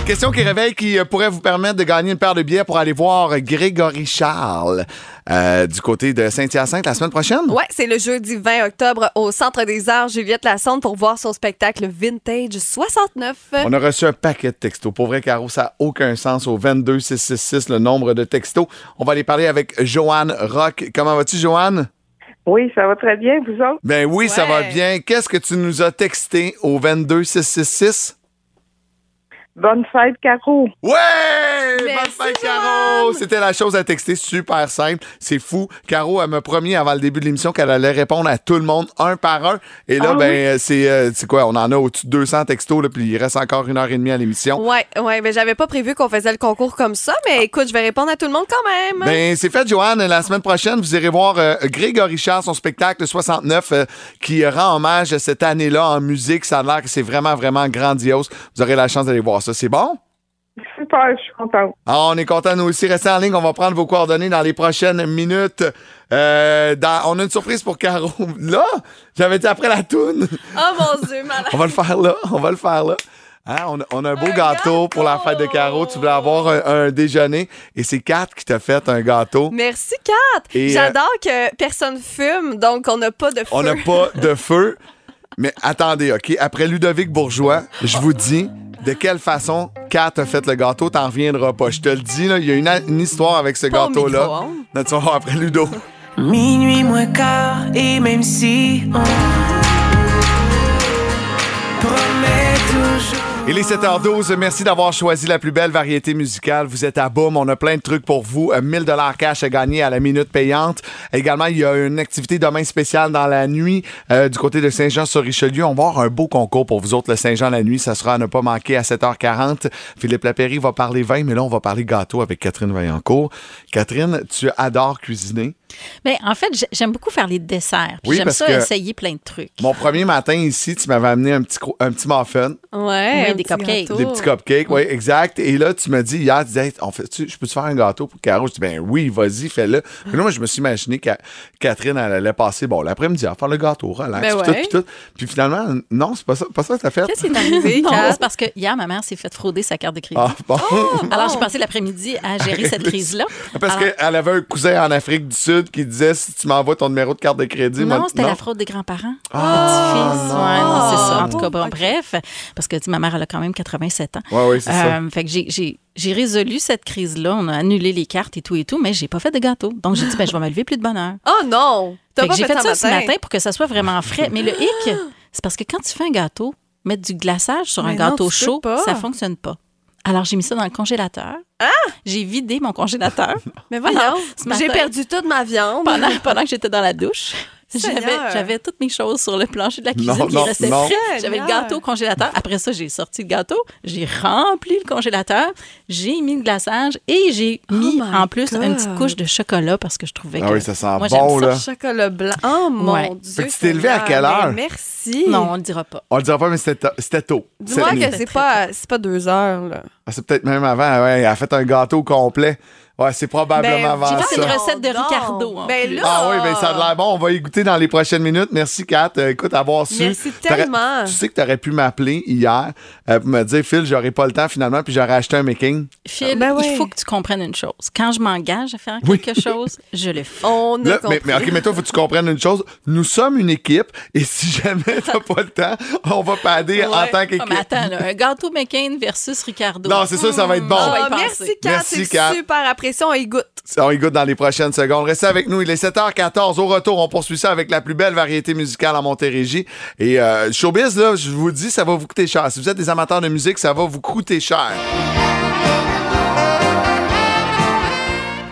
Question qui réveille qui euh, pourrait vous permettre de gagner une paire de billets pour aller voir Grégory Charles euh, du côté de Saint-Hyacinthe la semaine prochaine. Ouais, c'est le jeudi 20 octobre au Centre des Arts Juliette Lassonde pour voir son spectacle Vintage 69. On a reçu un paquet de textos. Pour vrai, Caro, ça n'a aucun sens au 22666, le nombre de textos. On va aller parler avec Joanne Rock. Comment vas-tu, Joanne? Oui, ça va très bien, vous autres? Ben oui, ça va bien. Qu'est-ce que tu nous as texté au 22666? Bonne fête, Caro. Ouais! Merci, Bonne fête, Caro! C'était la chose à texter, super simple. C'est fou. Caro, elle m'a promis avant le début de l'émission qu'elle allait répondre à tout le monde un par un. Et là, Ah ben, oui? euh, c'est euh, c'est quoi? On en a au-dessus de 200 textos, là, puis il reste encore une heure et demie à l'émission. Ouais, ouais, mais j'avais pas prévu qu'on faisait le concours comme ça, mais écoute, je vais répondre à tout le monde quand même. Ben, c'est fait, Joanne. La semaine prochaine, vous irez voir euh, Grégory Charles, son spectacle 69, euh, qui rend hommage cette année-là en musique. Ça a l'air que c'est vraiment, vraiment grandiose. Vous aurez la chance d'aller voir ça. C'est bon? Super, je suis contente. Ah, on est content, nous aussi. Restez en ligne. On va prendre vos coordonnées dans les prochaines minutes. Euh, dans- on a une surprise pour Caro. Là, j'avais dit après la toune. Oh mon Dieu, malade. On va le faire là. On va le faire là. Hein, on, a, on a un beau gâteau, pour la fête de Caro. Tu voulais avoir un, un déjeuner. Et c'est Kat qui t'a fait un gâteau. Merci, Kat. Euh, J'adore que personne fume, donc on n'a pas de feu. On n'a pas de feu. Mais attendez, OK? Après Ludovic Bourgeois, je vous dis de quelle façon Kat a fait le gâteau, t'en reviendras pas. Je te le dis, là, il y a une, une histoire avec ce gâteau-là. vas voir après Ludo. Minuit moins quart, et même si on Il est 7h12. Merci d'avoir choisi la plus belle variété musicale. Vous êtes à Boom. On a plein de trucs pour vous. Euh, 1000 dollars cash à gagner à la minute payante. Également, il y a une activité demain spéciale dans la nuit euh, du côté de Saint-Jean-sur-Richelieu. On va avoir un beau concours pour vous autres, le Saint-Jean la nuit. Ça sera à ne pas manquer à 7h40. Philippe Lapéry va parler vin, mais là, on va parler gâteau avec Catherine Vaillancourt. Catherine, tu adores cuisiner. Ben, en fait, j'ai- j'aime beaucoup faire les desserts. Puis Oui, j'aime ça essayer plein de trucs. Mon premier matin ici, tu m'avais amené un petit, un petit muffin. Ouais, Oui, un des cupcakes. gâteau. Des petits cupcakes, oui, exact. Et là, tu m'as dit hier, tu disais, Hey, on fait je peux te faire un gâteau pour Caro? Je dis, ben oui, vas-y, fais-le. Puis là, moi, je me suis imaginé que Catherine, elle allait passer, bon, l'après-midi à faire le gâteau, relax, Ben puis tout, puis tout. Puis finalement, non, c'est pas ça, pas ça que t'as fait. Qu'est-ce qui est arrivé, c'est parce que hier, ma mère s'est fait frauder sa carte de crédit. Ah, bon. Alors, j'ai passé l'après-midi à gérer cette crise-là. Parce Alors- qu'elle avait un cousin en Afrique du Sud qui disait, si tu m'envoies ton numéro de carte de crédit, Non, c'était la fraude des grands-parents. Ah. Ouais, non, c'est ça. En tout cas, bon, bref, parce que tu ma mère, elle a quand même 87 ans. Ouais, oui, c'est ça. Euh, Fait que j'ai- j'ai j'ai résolu cette crise-là. On a annulé les cartes et tout et tout, mais j'ai pas fait de gâteau. Donc, j'ai dit, ben, je vais me lever plus de bonne heure. Oh non! T'as Fait que pas j'ai fait ça ce matin? pour que ça soit vraiment frais. Mais le hic, c'est parce que quand tu fais un gâteau, mettre du glaçage sur Mais un non, gâteau chaud, ça fonctionne pas. Alors, j'ai mis ça dans le congélateur. J'ai vidé mon congélateur. Mais ce j'ai perdu toute ma viande. pendant, pendant que j'étais dans la douche. J'avais, toutes mes choses sur le plancher de la cuisine Non, qui non, frais. J'avais le gâteau au congélateur. Après ça, j'ai sorti le gâteau, j'ai rempli le congélateur, j'ai mis le glaçage et j'ai mis Oh my en plus une petite couche de chocolat parce que je trouvais Ah que. oui, ça sent moi, bon, j'aime là. Chocolat blanc. Oh mon Ouais. Dieu. Tu t'es levé à quelle heure? Mais merci. Non, on le dira pas. On le dira pas, mais c'était c'était tôt. Dis-moi que c'est pas, c'est pas deux heures, là. Ah, c'est peut-être même avant, ouais. Elle a fait un gâteau complet. Ouais, c'est probablement Ben, avant J'ai fait ça. une recette de Non. Ricardo. en Ben plus. là- Ah oui, ben ça a l'air bon. On va y goûter dans les prochaines minutes. Merci, Kat. Euh, écoute, avoir su. Merci tellement. Tu sais que tu aurais pu m'appeler hier euh, pour me dire, Phil, j'aurais pas le temps finalement, puis j'aurais acheté un making. Phil, Ben ouais. il faut que tu comprennes une chose. Quand je m'engage à faire Oui. quelque chose, je le fais. On Là, mais, mais OK, mais toi, faut que tu comprennes une chose. Nous sommes une équipe et si jamais t'as pas le temps, on va pader en tant Ah, qu'équipe. attends, là, un gâteau McCain versus Ricardo. Non, c'est sûr, ça va être bon. Vais y Ah, merci, Kat. Merci, C'est Kat. super apprécié. On y goûte. On y goûte dans les prochaines secondes. Restez avec nous. Il est 7h14. Au retour, on poursuit ça avec la plus belle variété musicale en Montérégie. Et euh, Showbiz, là, je vous dis, ça va vous coûter cher. Si vous êtes des amateurs de musique, ça va vous coûter cher.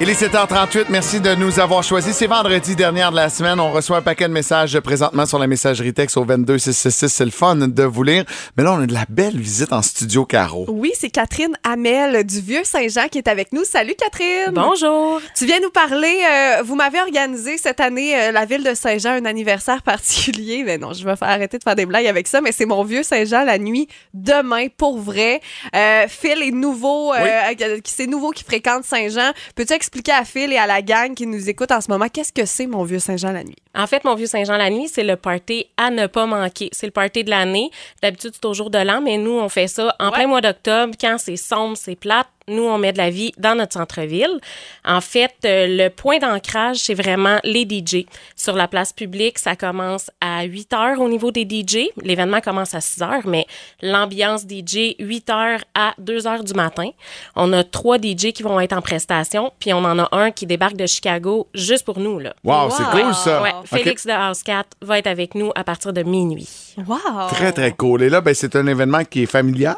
Il est 7h38. Merci de nous avoir choisis. C'est vendredi dernière de la semaine. On reçoit un paquet de messages présentement sur la messagerie texte au 22666. C'est le fun de vous lire. Mais là, on a de la belle visite en studio, Caro. Oui, c'est Catherine Hamel du Vieux Saint-Jean qui est avec nous. Salut Catherine. Bonjour. Tu viens nous parler. euh, vous m'avez organisé cette année, euh, la ville de Saint-Jean, un anniversaire particulier. Mais non, je vais faire arrêter de faire des blagues avec ça. Mais c'est mon Vieux Saint-Jean la nuit demain pour vrai. Euh, Phil est nouveau, euh, euh, c'est nouveau qui fréquente Saint-Jean. Peux-tu expliquer à Phil et à la gang qui nous écoute en ce moment qu'est-ce que c'est mon Vieux Saint-Jean la nuit? En fait, mon vieux Saint-Jean la nuit, c'est le party à ne pas manquer. C'est le party de l'année. D'habitude, c'est au jour de l'an, mais nous, on fait ça en plein mois d'octobre, quand c'est sombre, c'est plate. Nous, on met de la vie dans notre centre-ville. En fait, euh, le point d'ancrage, c'est vraiment les DJ. Sur la place publique, ça commence à 8 heures au niveau des DJ. L'événement commence à 6 heures, mais l'ambiance DJ, 8 heures à 2 heures du matin. On a trois DJ qui vont être en prestation, puis on en a un qui débarque de Chicago juste pour nous. Là. Wow, c'est cool, ça. Ouais. Félix de House Cat va être avec nous à partir de minuit. Wow! Très, très cool. Et là, ben, c'est un événement qui est familial.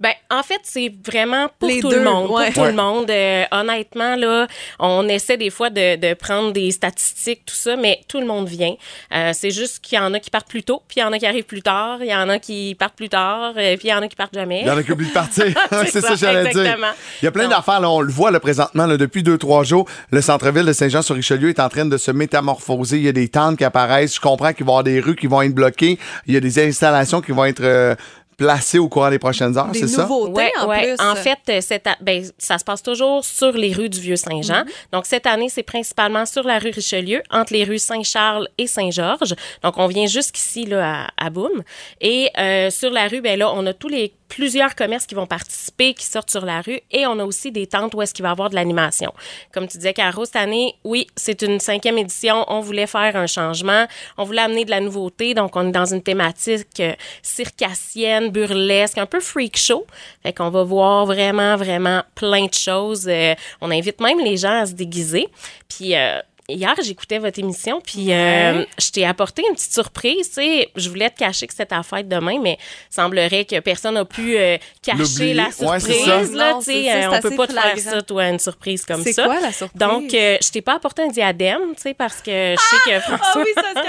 Ben, en fait, c'est vraiment pour Les tout deux, le monde. ouais. Pour tout Ouais. le monde. Euh, honnêtement, là, on essaie des fois de, de prendre des statistiques, tout ça, mais tout le monde vient. Euh, c'est juste qu'il y en a qui partent plus tôt, puis il y en a qui arrivent plus tard, il y en a qui partent plus tard, euh, puis il y en a qui partent jamais. Il y en a qui oublient de partir. C'est ça, ça, que j'allais dire. exactement. Il y a plein d'affaires. là, On le voit là, présentement, là, depuis deux, trois jours. Le centre-ville de Saint-Jean-sur-Richelieu est en train de se métamorphoser. Il y a des tentes qui apparaissent. Je comprends qu'il va y avoir des rues qui vont être bloquées. Il y a des installations qui vont être placées au courant des prochaines heures, c'est ça? nouveautés Ouais, en ouais. plus. En fait, euh, cette a- ben, ça se passe toujours sur les rues du Vieux-Saint-Jean. Mhm. Donc, cette année, c'est principalement sur la rue Richelieu, entre les rues Saint-Charles et Saint-Georges. Donc, on vient jusqu'ici, là, à, à Boum. Et euh, sur la rue, ben là, on a tous les plusieurs commerces qui vont participer, qui sortent sur la rue, et on a aussi des tentes où est-ce qu'il va y avoir de l'animation. Comme tu disais, Caro, cette année, oui, c'est une cinquième édition. On voulait faire un changement. On voulait amener de la nouveauté. Donc, on est dans une thématique euh, circassienne, burlesque, un peu freak show. Fait qu'on va voir vraiment, vraiment plein de choses. Euh, on invite même les gens à se déguiser. Puis, euh, Hier, j'écoutais votre émission, puis euh, je t'ai apporté une petite surprise. tu sais. Je voulais te cacher que c'était ta fête demain, mais semblerait que personne n'a pu euh, cacher la surprise. c'est ça. là, Non, c'est ça, euh, c'est on peut pas te faire ça, toi, une surprise comme C'est ça. quoi la surprise? Donc, euh, je t'ai pas apporté un diadème, tu sais, parce que je sais que François...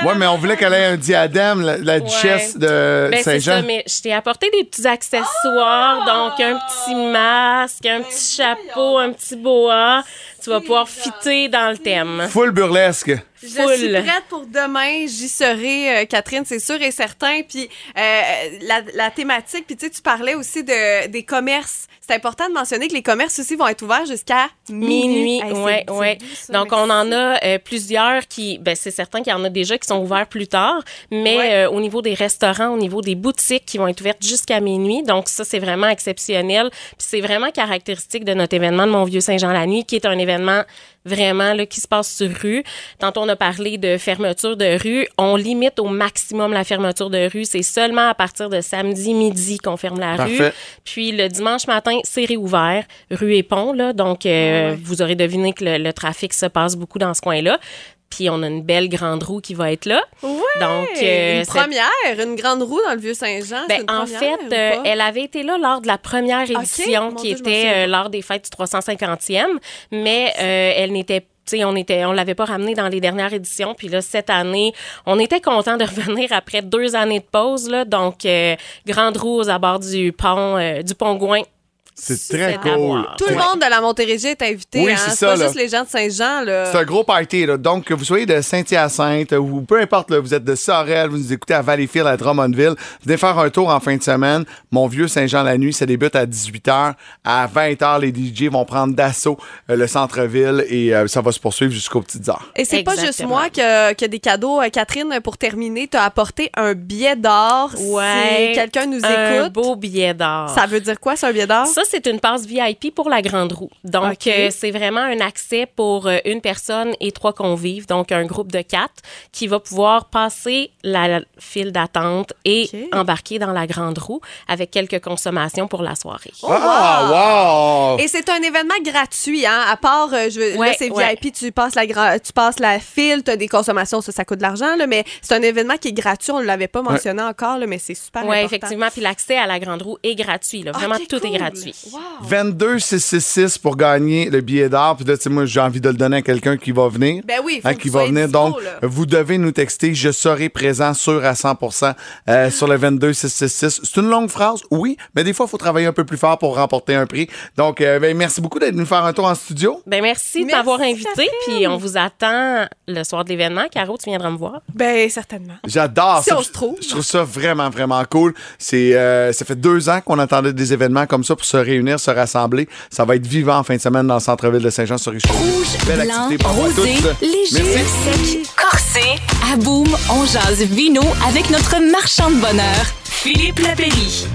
Ouais, mais on voulait qu'elle ait un diadème, la, la duchesse de Ben, c'est ça, Saint-Jean. mais je t'ai apporté des petits accessoires, donc un petit masque, un petit chapeau, un petit boa. Tu vas pouvoir fitter dans le thème. Full burlesque. Je suis prête pour demain. J'y serai, euh, Catherine, c'est sûr et certain. Puis euh, la, la thématique, puis tu sais, tu parlais aussi de, des commerces. C'est important de mentionner que les commerces aussi vont être ouverts jusqu'à minuit. Minuit, Hey, ouais, ouais. doux, ça, Donc, on en a euh, plusieurs qui, ben, c'est certain qu'il y en a déjà qui sont ouverts plus tard, mais Ouais. euh, au niveau des restaurants, au niveau des boutiques qui vont être ouvertes jusqu'à minuit. Donc, ça, c'est vraiment exceptionnel. Puis, c'est vraiment caractéristique de notre événement de Mon-Vieux-Saint-Jean-la-Nuit, qui est un événement vraiment là, qui se passe sur rue. Tantôt, on a parlé de fermeture de rue. On limite au maximum la fermeture de rue. C'est seulement à partir de samedi midi qu'on ferme la Parfait. rue. Puis le dimanche matin, c'est réouvert, rue et pont, là. Donc, euh, vous aurez deviné que le, le trafic se passe beaucoup dans ce coin-là. Puis on a une belle grande roue qui va être là. Ouais, Donc, euh, une première, une grande roue dans le Vieux-Saint-Jean. Ben, en fait, euh, pas? elle avait été là lors de la première édition qui Dieu, était euh, pas. lors des fêtes du 350e, mais euh, elle n'était tu sais, on était on l'avait pas ramenée dans les dernières éditions puis là cette année on était content de revenir après deux années de pause là donc euh, grande roue aux abords du pont euh, du pont Gouin C'est très cool. Tout le monde de la Montérégie est invité. Oui, hein. c'est C'est ça, pas là. juste les gens de Saint-Jean. C'est un gros party. Là. Donc, que vous soyez de Saint-Hyacinthe ou peu importe, là, vous êtes de Sorel, vous nous écoutez à Valleyfield, à Drummondville, venez faire un tour en fin de semaine. Mon vieux Saint-Jean la nuit, ça débute à 18h. À 20h, les DJ vont prendre d'assaut euh, le centre-ville et euh, ça va se poursuivre jusqu'aux petites heures. Et c'est pas juste moi qui a, des cadeaux. Euh, Catherine, pour terminer, t'as apporté un billet d'or. Ouais. Si quelqu'un nous un écoute, beau billet d'or ça veut dire quoi, c'est un billet d'or? Ça, c'est une passe VIP pour la Grande Roue. Donc, euh, c'est vraiment un accès pour euh, une personne et trois convives, donc un groupe de quatre, qui va pouvoir passer la, la file d'attente et embarquer dans la Grande Roue avec quelques consommations pour la soirée. Ah, wow! Et c'est un événement gratuit, hein? À part, euh, je veux, là, Ouais, c'est ouais. VIP, tu passes la, gra- tu passes la file, tu as des consommations, ça, ça coûte de l'argent, là, mais c'est un événement qui est gratuit. On ne l'avait pas mentionné encore, là, mais c'est super Oui, important. effectivement. Puis l'accès à la Grande Roue est gratuit. Là. Vraiment, tout cool. est gratuit. 22 666 pour gagner le billet d'or. Puis là, tu sais, moi, j'ai envie de le donner à quelqu'un qui va venir. Ben oui, faut Hein, que qui tu va sois venir. dispo, Donc, là. vous devez nous texter. Je serai présent sûr à 100% euh, sur le 22 666. C'est une longue phrase, oui, mais des fois, il faut travailler un peu plus fort pour remporter un prix. Donc, euh, ben, merci beaucoup d'être venu faire un tour en studio. Ben merci, de m'avoir invité. Puis on vous attend le soir de l'événement. Caro, tu viendras me voir. Ben, certainement. J'adore Si ça. on se trouve. Je trouve ça vraiment, vraiment cool. C'est, euh, ça fait deux ans qu'on attendait des événements comme ça pour se réunir, se rassembler. Ça va être vivant en fin de semaine dans le centre-ville de Saint-Jean-sur-Richelieu. Rouge, Belle blanc, activité pour moi rosé, toutes. léger, sec, corsé. À Boom, on jase vino avec notre marchand de bonheur, Philippe Lapéry.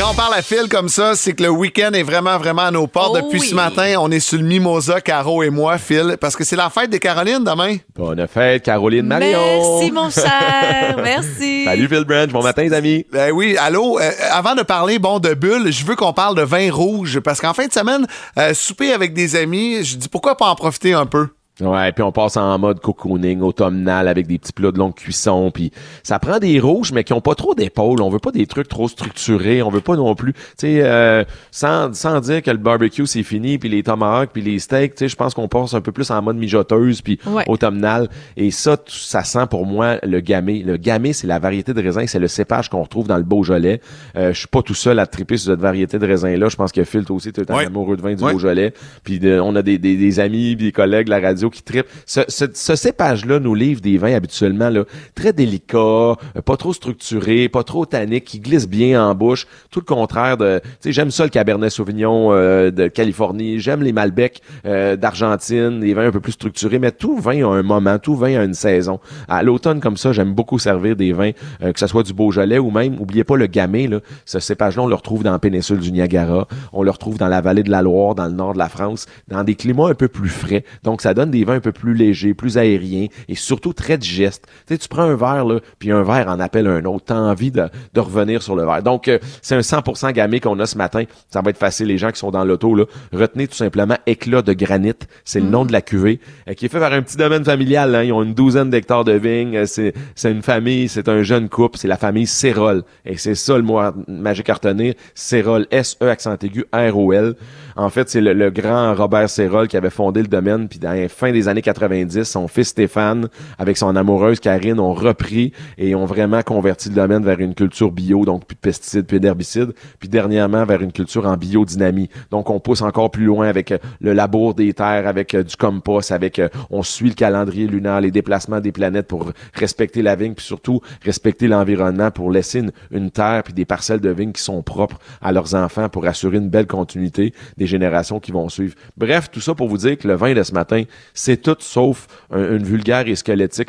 Quand on parle à Phil comme ça, c'est que le week-end est vraiment, vraiment à nos portes. Oh Depuis oui. ce matin, on est sur le Mimosa, Caro et moi, Phil, parce que c'est la fête des Carolines demain. Bonne fête, Caroline Marion. Merci, mon cher. Merci. Salut Phil Branch, bon matin les amis. Ben oui, allô. euh, avant de parler, bon, de bulles, je veux qu'on parle de vin rouge, parce qu'en fin de semaine, euh, souper avec des amis, je dis pourquoi pas en profiter un peu? Ouais, puis on passe en mode cocooning automnal avec des petits plats de longue cuisson, puis ça prend des rouges mais qui ont pas trop d'épaules. On veut pas des trucs trop structurés, on veut pas non plus, tu sais, euh, sans, sans dire que le barbecue c'est fini, puis les tomahawks, puis les steaks, tu sais, je pense qu'on passe un peu plus en mode mijoteuse, puis Ouais. automnal. Et ça, ça sent pour moi le gamay. Le gamay, c'est la variété de raisin, c'est le cépage qu'on retrouve dans le Beaujolais. Euh, je suis pas tout seul à triper sur cette variété de raisin-là. Je pense que Phil, toi aussi, tu es un Ouais. amoureux de vin du Ouais. Beaujolais. Puis de- on a des, des, des amis, puis des collègues de la radio qui. Ce, ce, ce cépage-là nous livre des vins habituellement là, très délicats, euh, pas trop structurés, pas trop tanniques, qui glissent bien en bouche. Tout le contraire de... Tu sais, j'aime ça le Cabernet Sauvignon euh, de Californie. J'aime les Malbec euh, d'Argentine, les vins un peu plus structurés. Mais tout vin a un moment, tout vin a une saison. À l'automne, comme ça, j'aime beaucoup servir des vins, euh, que ce soit du Beaujolais ou même, oubliez pas le Gamay, là. Ce cépage-là, on le retrouve dans la péninsule du Niagara. On le retrouve dans la vallée de la Loire, dans le nord de la France, dans des climats un peu plus frais. Donc, ça donne des vins un peu plus légers, plus aériens et surtout très digestes. Tu sais, tu prends un verre, là, puis un verre en appelle un autre. T'as envie de, de revenir sur le verre. Donc, euh, c'est un 100% Gamay qu'on a ce matin. Ça va être facile. Les gens qui sont dans l'auto, là, retenez tout simplement éclat de granit. C'est le nom de la cuvée, euh, qui est fait par un petit domaine familial. Hein. Ils ont une douzaine d'hectares de vignes. Euh, C'est, c'est une famille, c'est un jeune couple. C'est la famille Cérol. Et c'est ça le mot magique à retenir. Cérol, S-E accent aigu, R-O-L. En fait, c'est le, grand Robert Cérol qui avait fondé le domaine. Puis dans la fin des années 90, son fils Stéphane, avec son amoureuse Karine, ont repris et ont vraiment converti le domaine vers une culture bio, donc plus de pesticides, plus d'herbicides. Puis dernièrement, vers une culture en biodynamie. Donc, on pousse encore plus loin avec euh, le labour des terres, avec euh, du compost, avec euh, on suit le calendrier lunaire, les déplacements des planètes pour respecter la vigne, puis surtout respecter l'environnement pour laisser une, une terre puis des parcelles de vignes qui sont propres à leurs enfants pour assurer une belle continuité générations qui vont suivre. Bref, tout ça pour vous dire que le vin de ce matin, c'est tout sauf un- une vulgaire et squelettique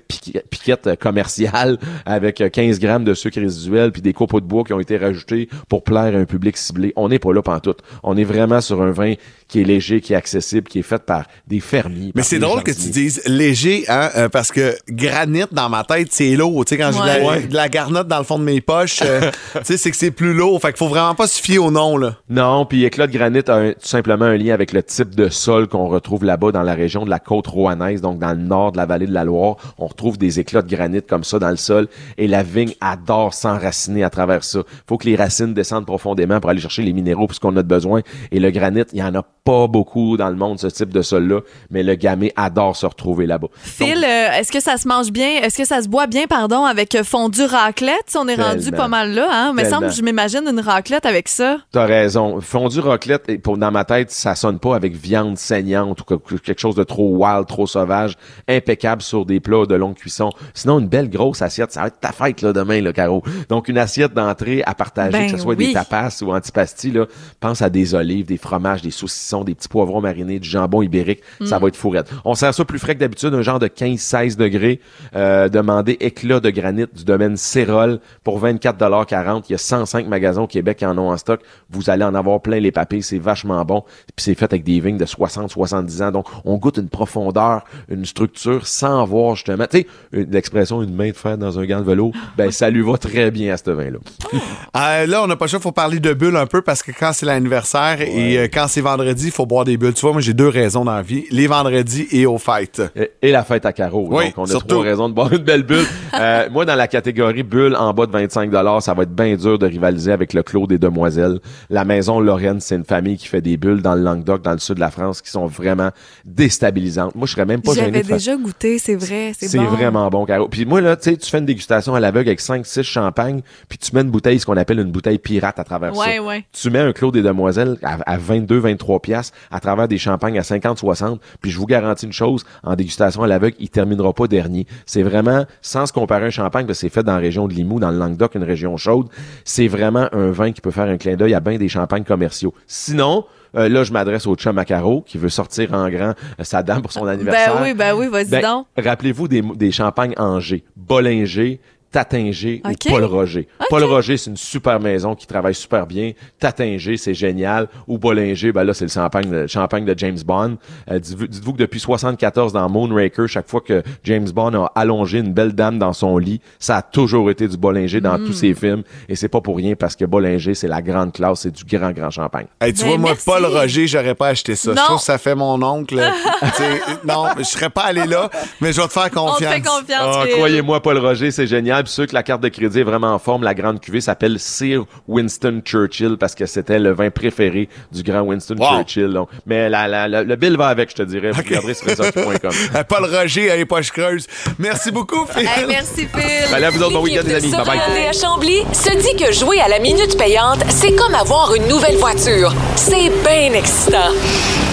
piquette commerciale avec euh, 15 grammes de sucre résiduel puis des copeaux de bois qui ont été rajoutés pour plaire à un public ciblé. On n'est pas là pantoute. On est vraiment sur un vin qui est léger, qui est accessible, qui est fait par des fermiers. Mais c'est drôle que tu dises léger, hein, euh, parce que granit dans ma tête, c'est lourd. Tu sais, quand j'ai de la, Ouais. de la garnotte dans le fond de mes poches, euh, tu sais, c'est que c'est plus lourd. Fait qu'il faut vraiment pas se fier au nom, là. Non, puis éclat de granit a un- tout simplement un lien avec le type de sol qu'on retrouve là-bas dans la région de la côte rouennaise, donc dans le nord de la vallée de la Loire. On retrouve des éclats de granit comme ça dans le sol et la vigne adore s'enraciner à travers ça. faut que les racines descendent profondément pour aller chercher les minéraux puisqu'on a de besoin. Et le granit, il y en a pas beaucoup dans le monde, ce type de sol-là, mais le gamay adore se retrouver là-bas. Phil, euh, est-ce que ça se mange bien? Est-ce que ça se boit bien, pardon, avec euh, fondu raclette? On est rendu pas mal là, hein? Mais semble, je m'imagine une raclette avec ça. T'as raison. Fondu raclette, et pour, dans ma tête, ça sonne pas avec viande saignante ou que- quelque chose de trop wild, trop sauvage, impeccable sur des plats de longue cuisson. Sinon, une belle grosse assiette, ça va être ta fête là, demain, là, Caro. Donc, une assiette d'entrée à partager, Ben que ce soit oui. des tapas ou antipastis, là. Pense à des olives, des fromages, des saucissons, des petits poivrons marinés, du jambon ibérique. Ça Mm. va être fourrette. On sert ça plus frais que d'habitude, un genre de 15-16 degrés. Euh, demandez éclat de granit du domaine Cérol pour 24,40 Il y a 105 magasins au Québec qui en ont en stock. Vous allez en avoir plein les papiers. C'est vachement bon. Puis c'est fait avec des vignes de 60-70 ans. Donc, on goûte une profondeur, une structure sans voir justement, tu sais, l'expression une main de fer dans un gant de vélo, ben ça lui va très bien à ce vin-là. Euh, là, on n'a pas le choix, il faut parler de bulles un peu parce que quand c'est l'anniversaire et euh, quand c'est vendredi, il faut boire des bulles. Tu vois, moi, j'ai deux raisons dans la vie les vendredis et aux fêtes. Et, et la fête à carreau. Oui, Donc, on a surtout. trois raisons de boire une belle bulle. Euh, moi, dans la catégorie bulle en bas de 25 ça va être bien dur de rivaliser avec le Clos des Demoiselles. La maison Lorraine, c'est une famille qui fait des bulles dans le Languedoc, dans le sud de la France, qui sont vraiment déstabilisantes. Moi, je serais même pas J'avais déjà goûté, c'est vrai, c'est c'est vraiment bon, Caro. Puis moi, là, tu sais, tu fais une dégustation à l'aveugle avec 5-6 champagnes, puis tu mets une bouteille, ce qu'on appelle une bouteille pirate à travers Ouais, ça. ouais. Tu mets un Clos des Demoiselles à, à 22-23 piastres à travers des champagnes à 50-60, puis je vous garantis une chose, en dégustation à l'aveugle, il terminera pas dernier. C'est vraiment, sans se comparer à un champagne, parce que c'est fait dans la région de Limoux, dans le Languedoc, une région chaude, c'est vraiment un vin qui peut faire un clin d'œil à bien des champagnes commerciaux. Sinon, euh, là, je m'adresse au chum à Caro, qui veut sortir en grand euh, sa dame pour son anniversaire. Ben oui, ben oui, vas-y Ben, donc. Rappelez-vous des, des champagnes Angers, Bollinger, Tatinger OK. ou Paul Roger. Paul Roger, c'est une super maison qui travaille super bien. Tatinger, c'est génial. Ou Bollinger, ben là, c'est le champagne, le champagne de James Bond. Euh, dites-vous, dites-vous que depuis 74 dans Moonraker, chaque fois que James Bond a allongé une belle dame dans son lit, ça a toujours été du Bollinger dans Mm. tous ses films. Et c'est pas pour rien parce que Bollinger, c'est la grande classe, c'est du grand, grand champagne. Hey, tu Ben, vois, moi, merci. Paul Roger, j'aurais pas acheté ça. Non. Je trouve que ça fait mon oncle. Tu sais, non, je serais pas allé là, mais je vais te faire On te confiance. fait confiance, Ah. Croyez-moi, Paul Roger, c'est génial. Ceux que la carte de crédit est vraiment en forme, la grande cuvée s'appelle Sir Winston Churchill parce que c'était le vin préféré du grand Winston Wow. Churchill. donc. Mais la, la- la- le bill va avec, je te dirais. Vous regarderez sur. Euh, Paul Roger a les poches creuses. Merci beaucoup, Phil. Hey, merci, Phil. Allez, à vous autres, bon week-end, les amis. Bye bye. Sobriété à Chambly se dit que jouer à la minute payante, c'est comme avoir une nouvelle voiture. C'est bien excitant.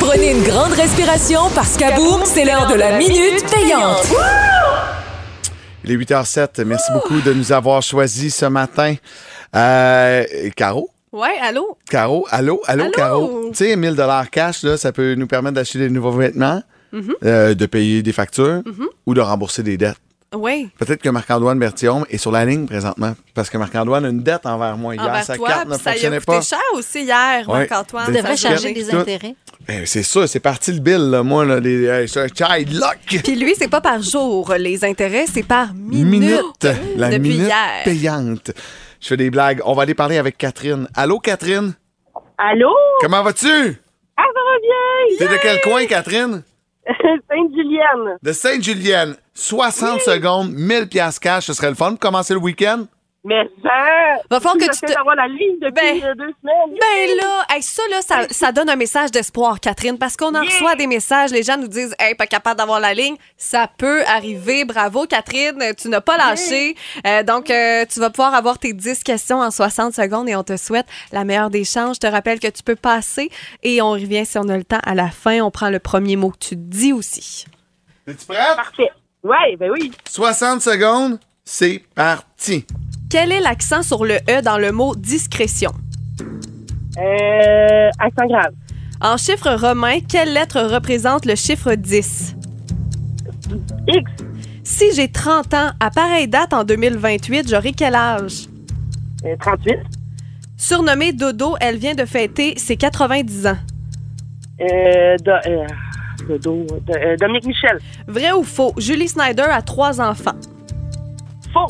Prenez une grande respiration parce qu'à boum, c'est l'heure de la minute payante. Il est 8h07. Merci beaucoup de nous avoir choisis ce matin. Euh, Caro? Ouais, allô? Caro, allô, allô, Allô? Caro? Tu sais, 1000 cash, là, ça peut nous permettre d'acheter des nouveaux vêtements, Mhm. euh, de payer des factures ou de rembourser des dettes. Oui. Peut-être que Marc-Antoine Berthiaume est sur la ligne présentement parce que Marc-Antoine a une dette envers moi. Hier, Envers sa toi, carte ne puis ça a coûté pas. cher aussi hier, Ouais. Marc-Antoine. Tu devrais charger des intérêts. Ben, c'est ça, c'est parti le bill, là, moi, là, les, euh, child lock. Puis lui, c'est pas par jour les intérêts, c'est par minute. Minute, la Depuis minute hier. payante. Je fais des blagues. On va aller parler avec Catherine. Allô, Catherine? Allô? Comment vas-tu? Ah, ça va bien! T'es de quel coin, Catherine? Sainte-Julienne. De Sainte-Julienne. 60 secondes, 1000 piastres cash, ce serait le fun pour commencer le week-end? Mais ça... Va falloir que tu te- d'avoir la ligne depuis Ben- deux semaines. Ben là, hey, ça, là, ça, ça donne un message d'espoir, Catherine, parce qu'on en reçoit des messages, les gens nous disent Hey, pas capable d'avoir la ligne. Ça peut arriver. Bravo, Catherine, tu n'as pas lâché. Euh, donc, euh, tu vas pouvoir avoir tes 10 questions en 60 secondes et on te souhaite la meilleure des chances. Je te rappelle que tu peux passer et on revient si on a le temps à la fin. On prend le premier mot que tu dis aussi. Es-tu prête? Parfait. Ouais, ben oui. 60 secondes, c'est parti. Quel est l'accent sur le E dans le mot discrétion? Euh, accent grave. En chiffre romain, quelle lettre représente le chiffre 10? X. Si j'ai 30 ans, à pareille date en 2028, j'aurai quel âge? Euh, 38. Surnommée Dodo, elle vient de fêter ses 90 ans. Euh, do, euh, Dodo, do- euh, Dominique Michel. Vrai ou faux? Julie Snyder a trois enfants. Faux.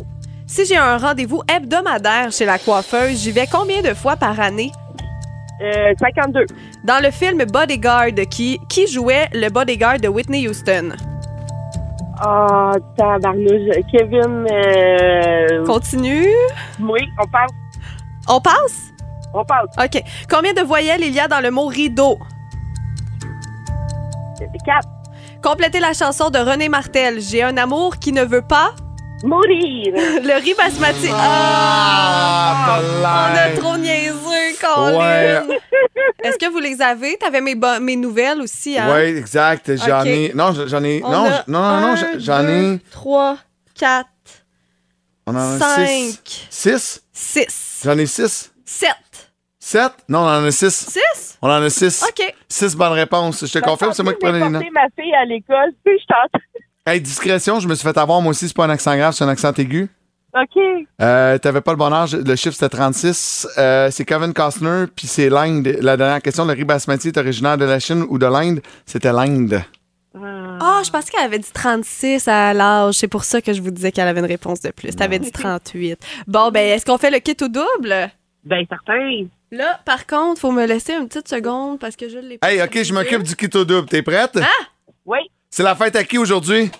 Si j'ai un rendez-vous hebdomadaire chez la coiffeuse, j'y vais combien de fois par année? Euh, 52. Dans le film Bodyguard, qui, qui jouait le bodyguard de Whitney Houston? Ah, tabarnouche. Kevin. Euh... Continue. Oui, on passe. On passe? On passe. OK. Combien de voyelles il y a dans le mot rideau? 4. Complétez la chanson de René Martel. J'ai un amour qui ne veut pas. Mourir. Le riz basmati. Ah, On a trop niaisé, Colin. Ouais. Est-ce que vous les avez? T'avais mes, bo- mes nouvelles aussi, hein? Oui, exact. J'en ai. Non, j'en ai. On Non, a non, non, non, un, j'en ai. deux, Trois, quatre, On en a cinq, six. Six? six, J'en ai six. sept. Sept? Non, on en a six. Six? On en a six. OK. Six bonnes réponses. Je te confirme, c'est moi qui prenais les notes. J'ai ma fille à l'école, puis je tente. Hey, discrétion, je me suis fait avoir, moi aussi, c'est pas un accent grave, c'est un accent aigu. OK. Euh, T'avais pas le bon âge, le chiffre c'était 36. Euh, c'est Kevin Costner, puis c'est l'Inde. La dernière question, le riz basmati est originaire de la Chine ou de l'Inde? C'était l'Inde. Ah, je pensais qu'elle avait dit 36 à l'âge. C'est pour ça que je vous disais qu'elle avait une réponse de plus. T'avais dit 38. Bon, ben, est-ce qu'on fait le kit au double? Ben, certain. Là, par contre, faut me laisser une petite seconde parce que je l'ai pas. Hey, OK, je m'occupe du kit au double. T'es prête? Ah! Oui. C'est la fête à qui aujourd'hui?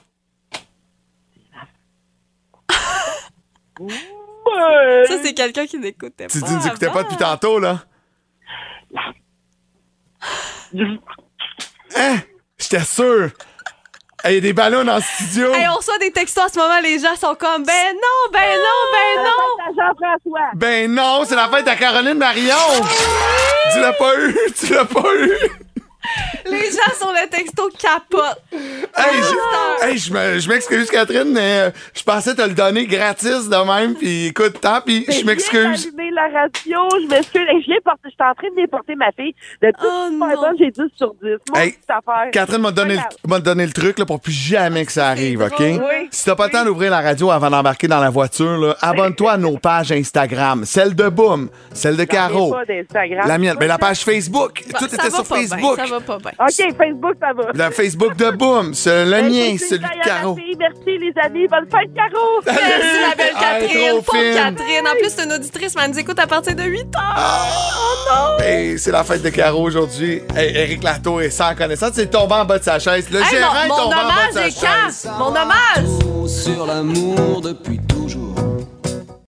Ça, c'est quelqu'un qui n'écoutait pas. Tu dis, n'écoutais pas depuis tantôt, là? Hein? J'étais sûr. Il y a des ballons dans le studio. Hey, on reçoit des textos en ce moment, les gens sont comme ben non, ben non, ben non. Jean-François. Ben non, c'est la fête à Caroline Marion. Tu l'as pas eu, tu l'as pas eu. Les gens sur le texto capotent. Hey, je, hey, je me- je m'excuse, Catherine, mais euh, je pensais te le donner gratis de même. Puis écoute, tant pis, je m'excuse. J'ai la radio, je m'excuse. Hey, je viens porter, je suis en train de déporter ma fille. De tout super bonne, j'ai 10 sur 10. Mon Hey, affaire. Catherine m'a donné, le- m'a donné le truc là, pour plus jamais que ça arrive, OK? Oui. Si t'as pas le temps d'ouvrir la radio avant d'embarquer dans la voiture, abonne-toi à nos pages Instagram. Celle de Boom, celle de Caro, pas la mienne, mais la page Facebook. Bah, Tout ça était sur Facebook. Ça va pas bien. OK, Facebook, ça va. Le Facebook de Boom, c'est le Ben, mien, c'est celui de Caro. Merci, les amis. Bonne fête, Caro. Merci, la belle Catherine. Pauvre. Catherine. En plus, c'est une auditrice, mais elle nous écoute à partir de 8 heures. Oh non! Hey, c'est la fête de Caro aujourd'hui. Hey, Eric Latour est sans connaissance. C'est tombé en bas de sa chaise. Le Hey, gérant mon, est mon tombé en bas hommage de sa est chaise. quand? Mon hommage! Sur l'amour depuis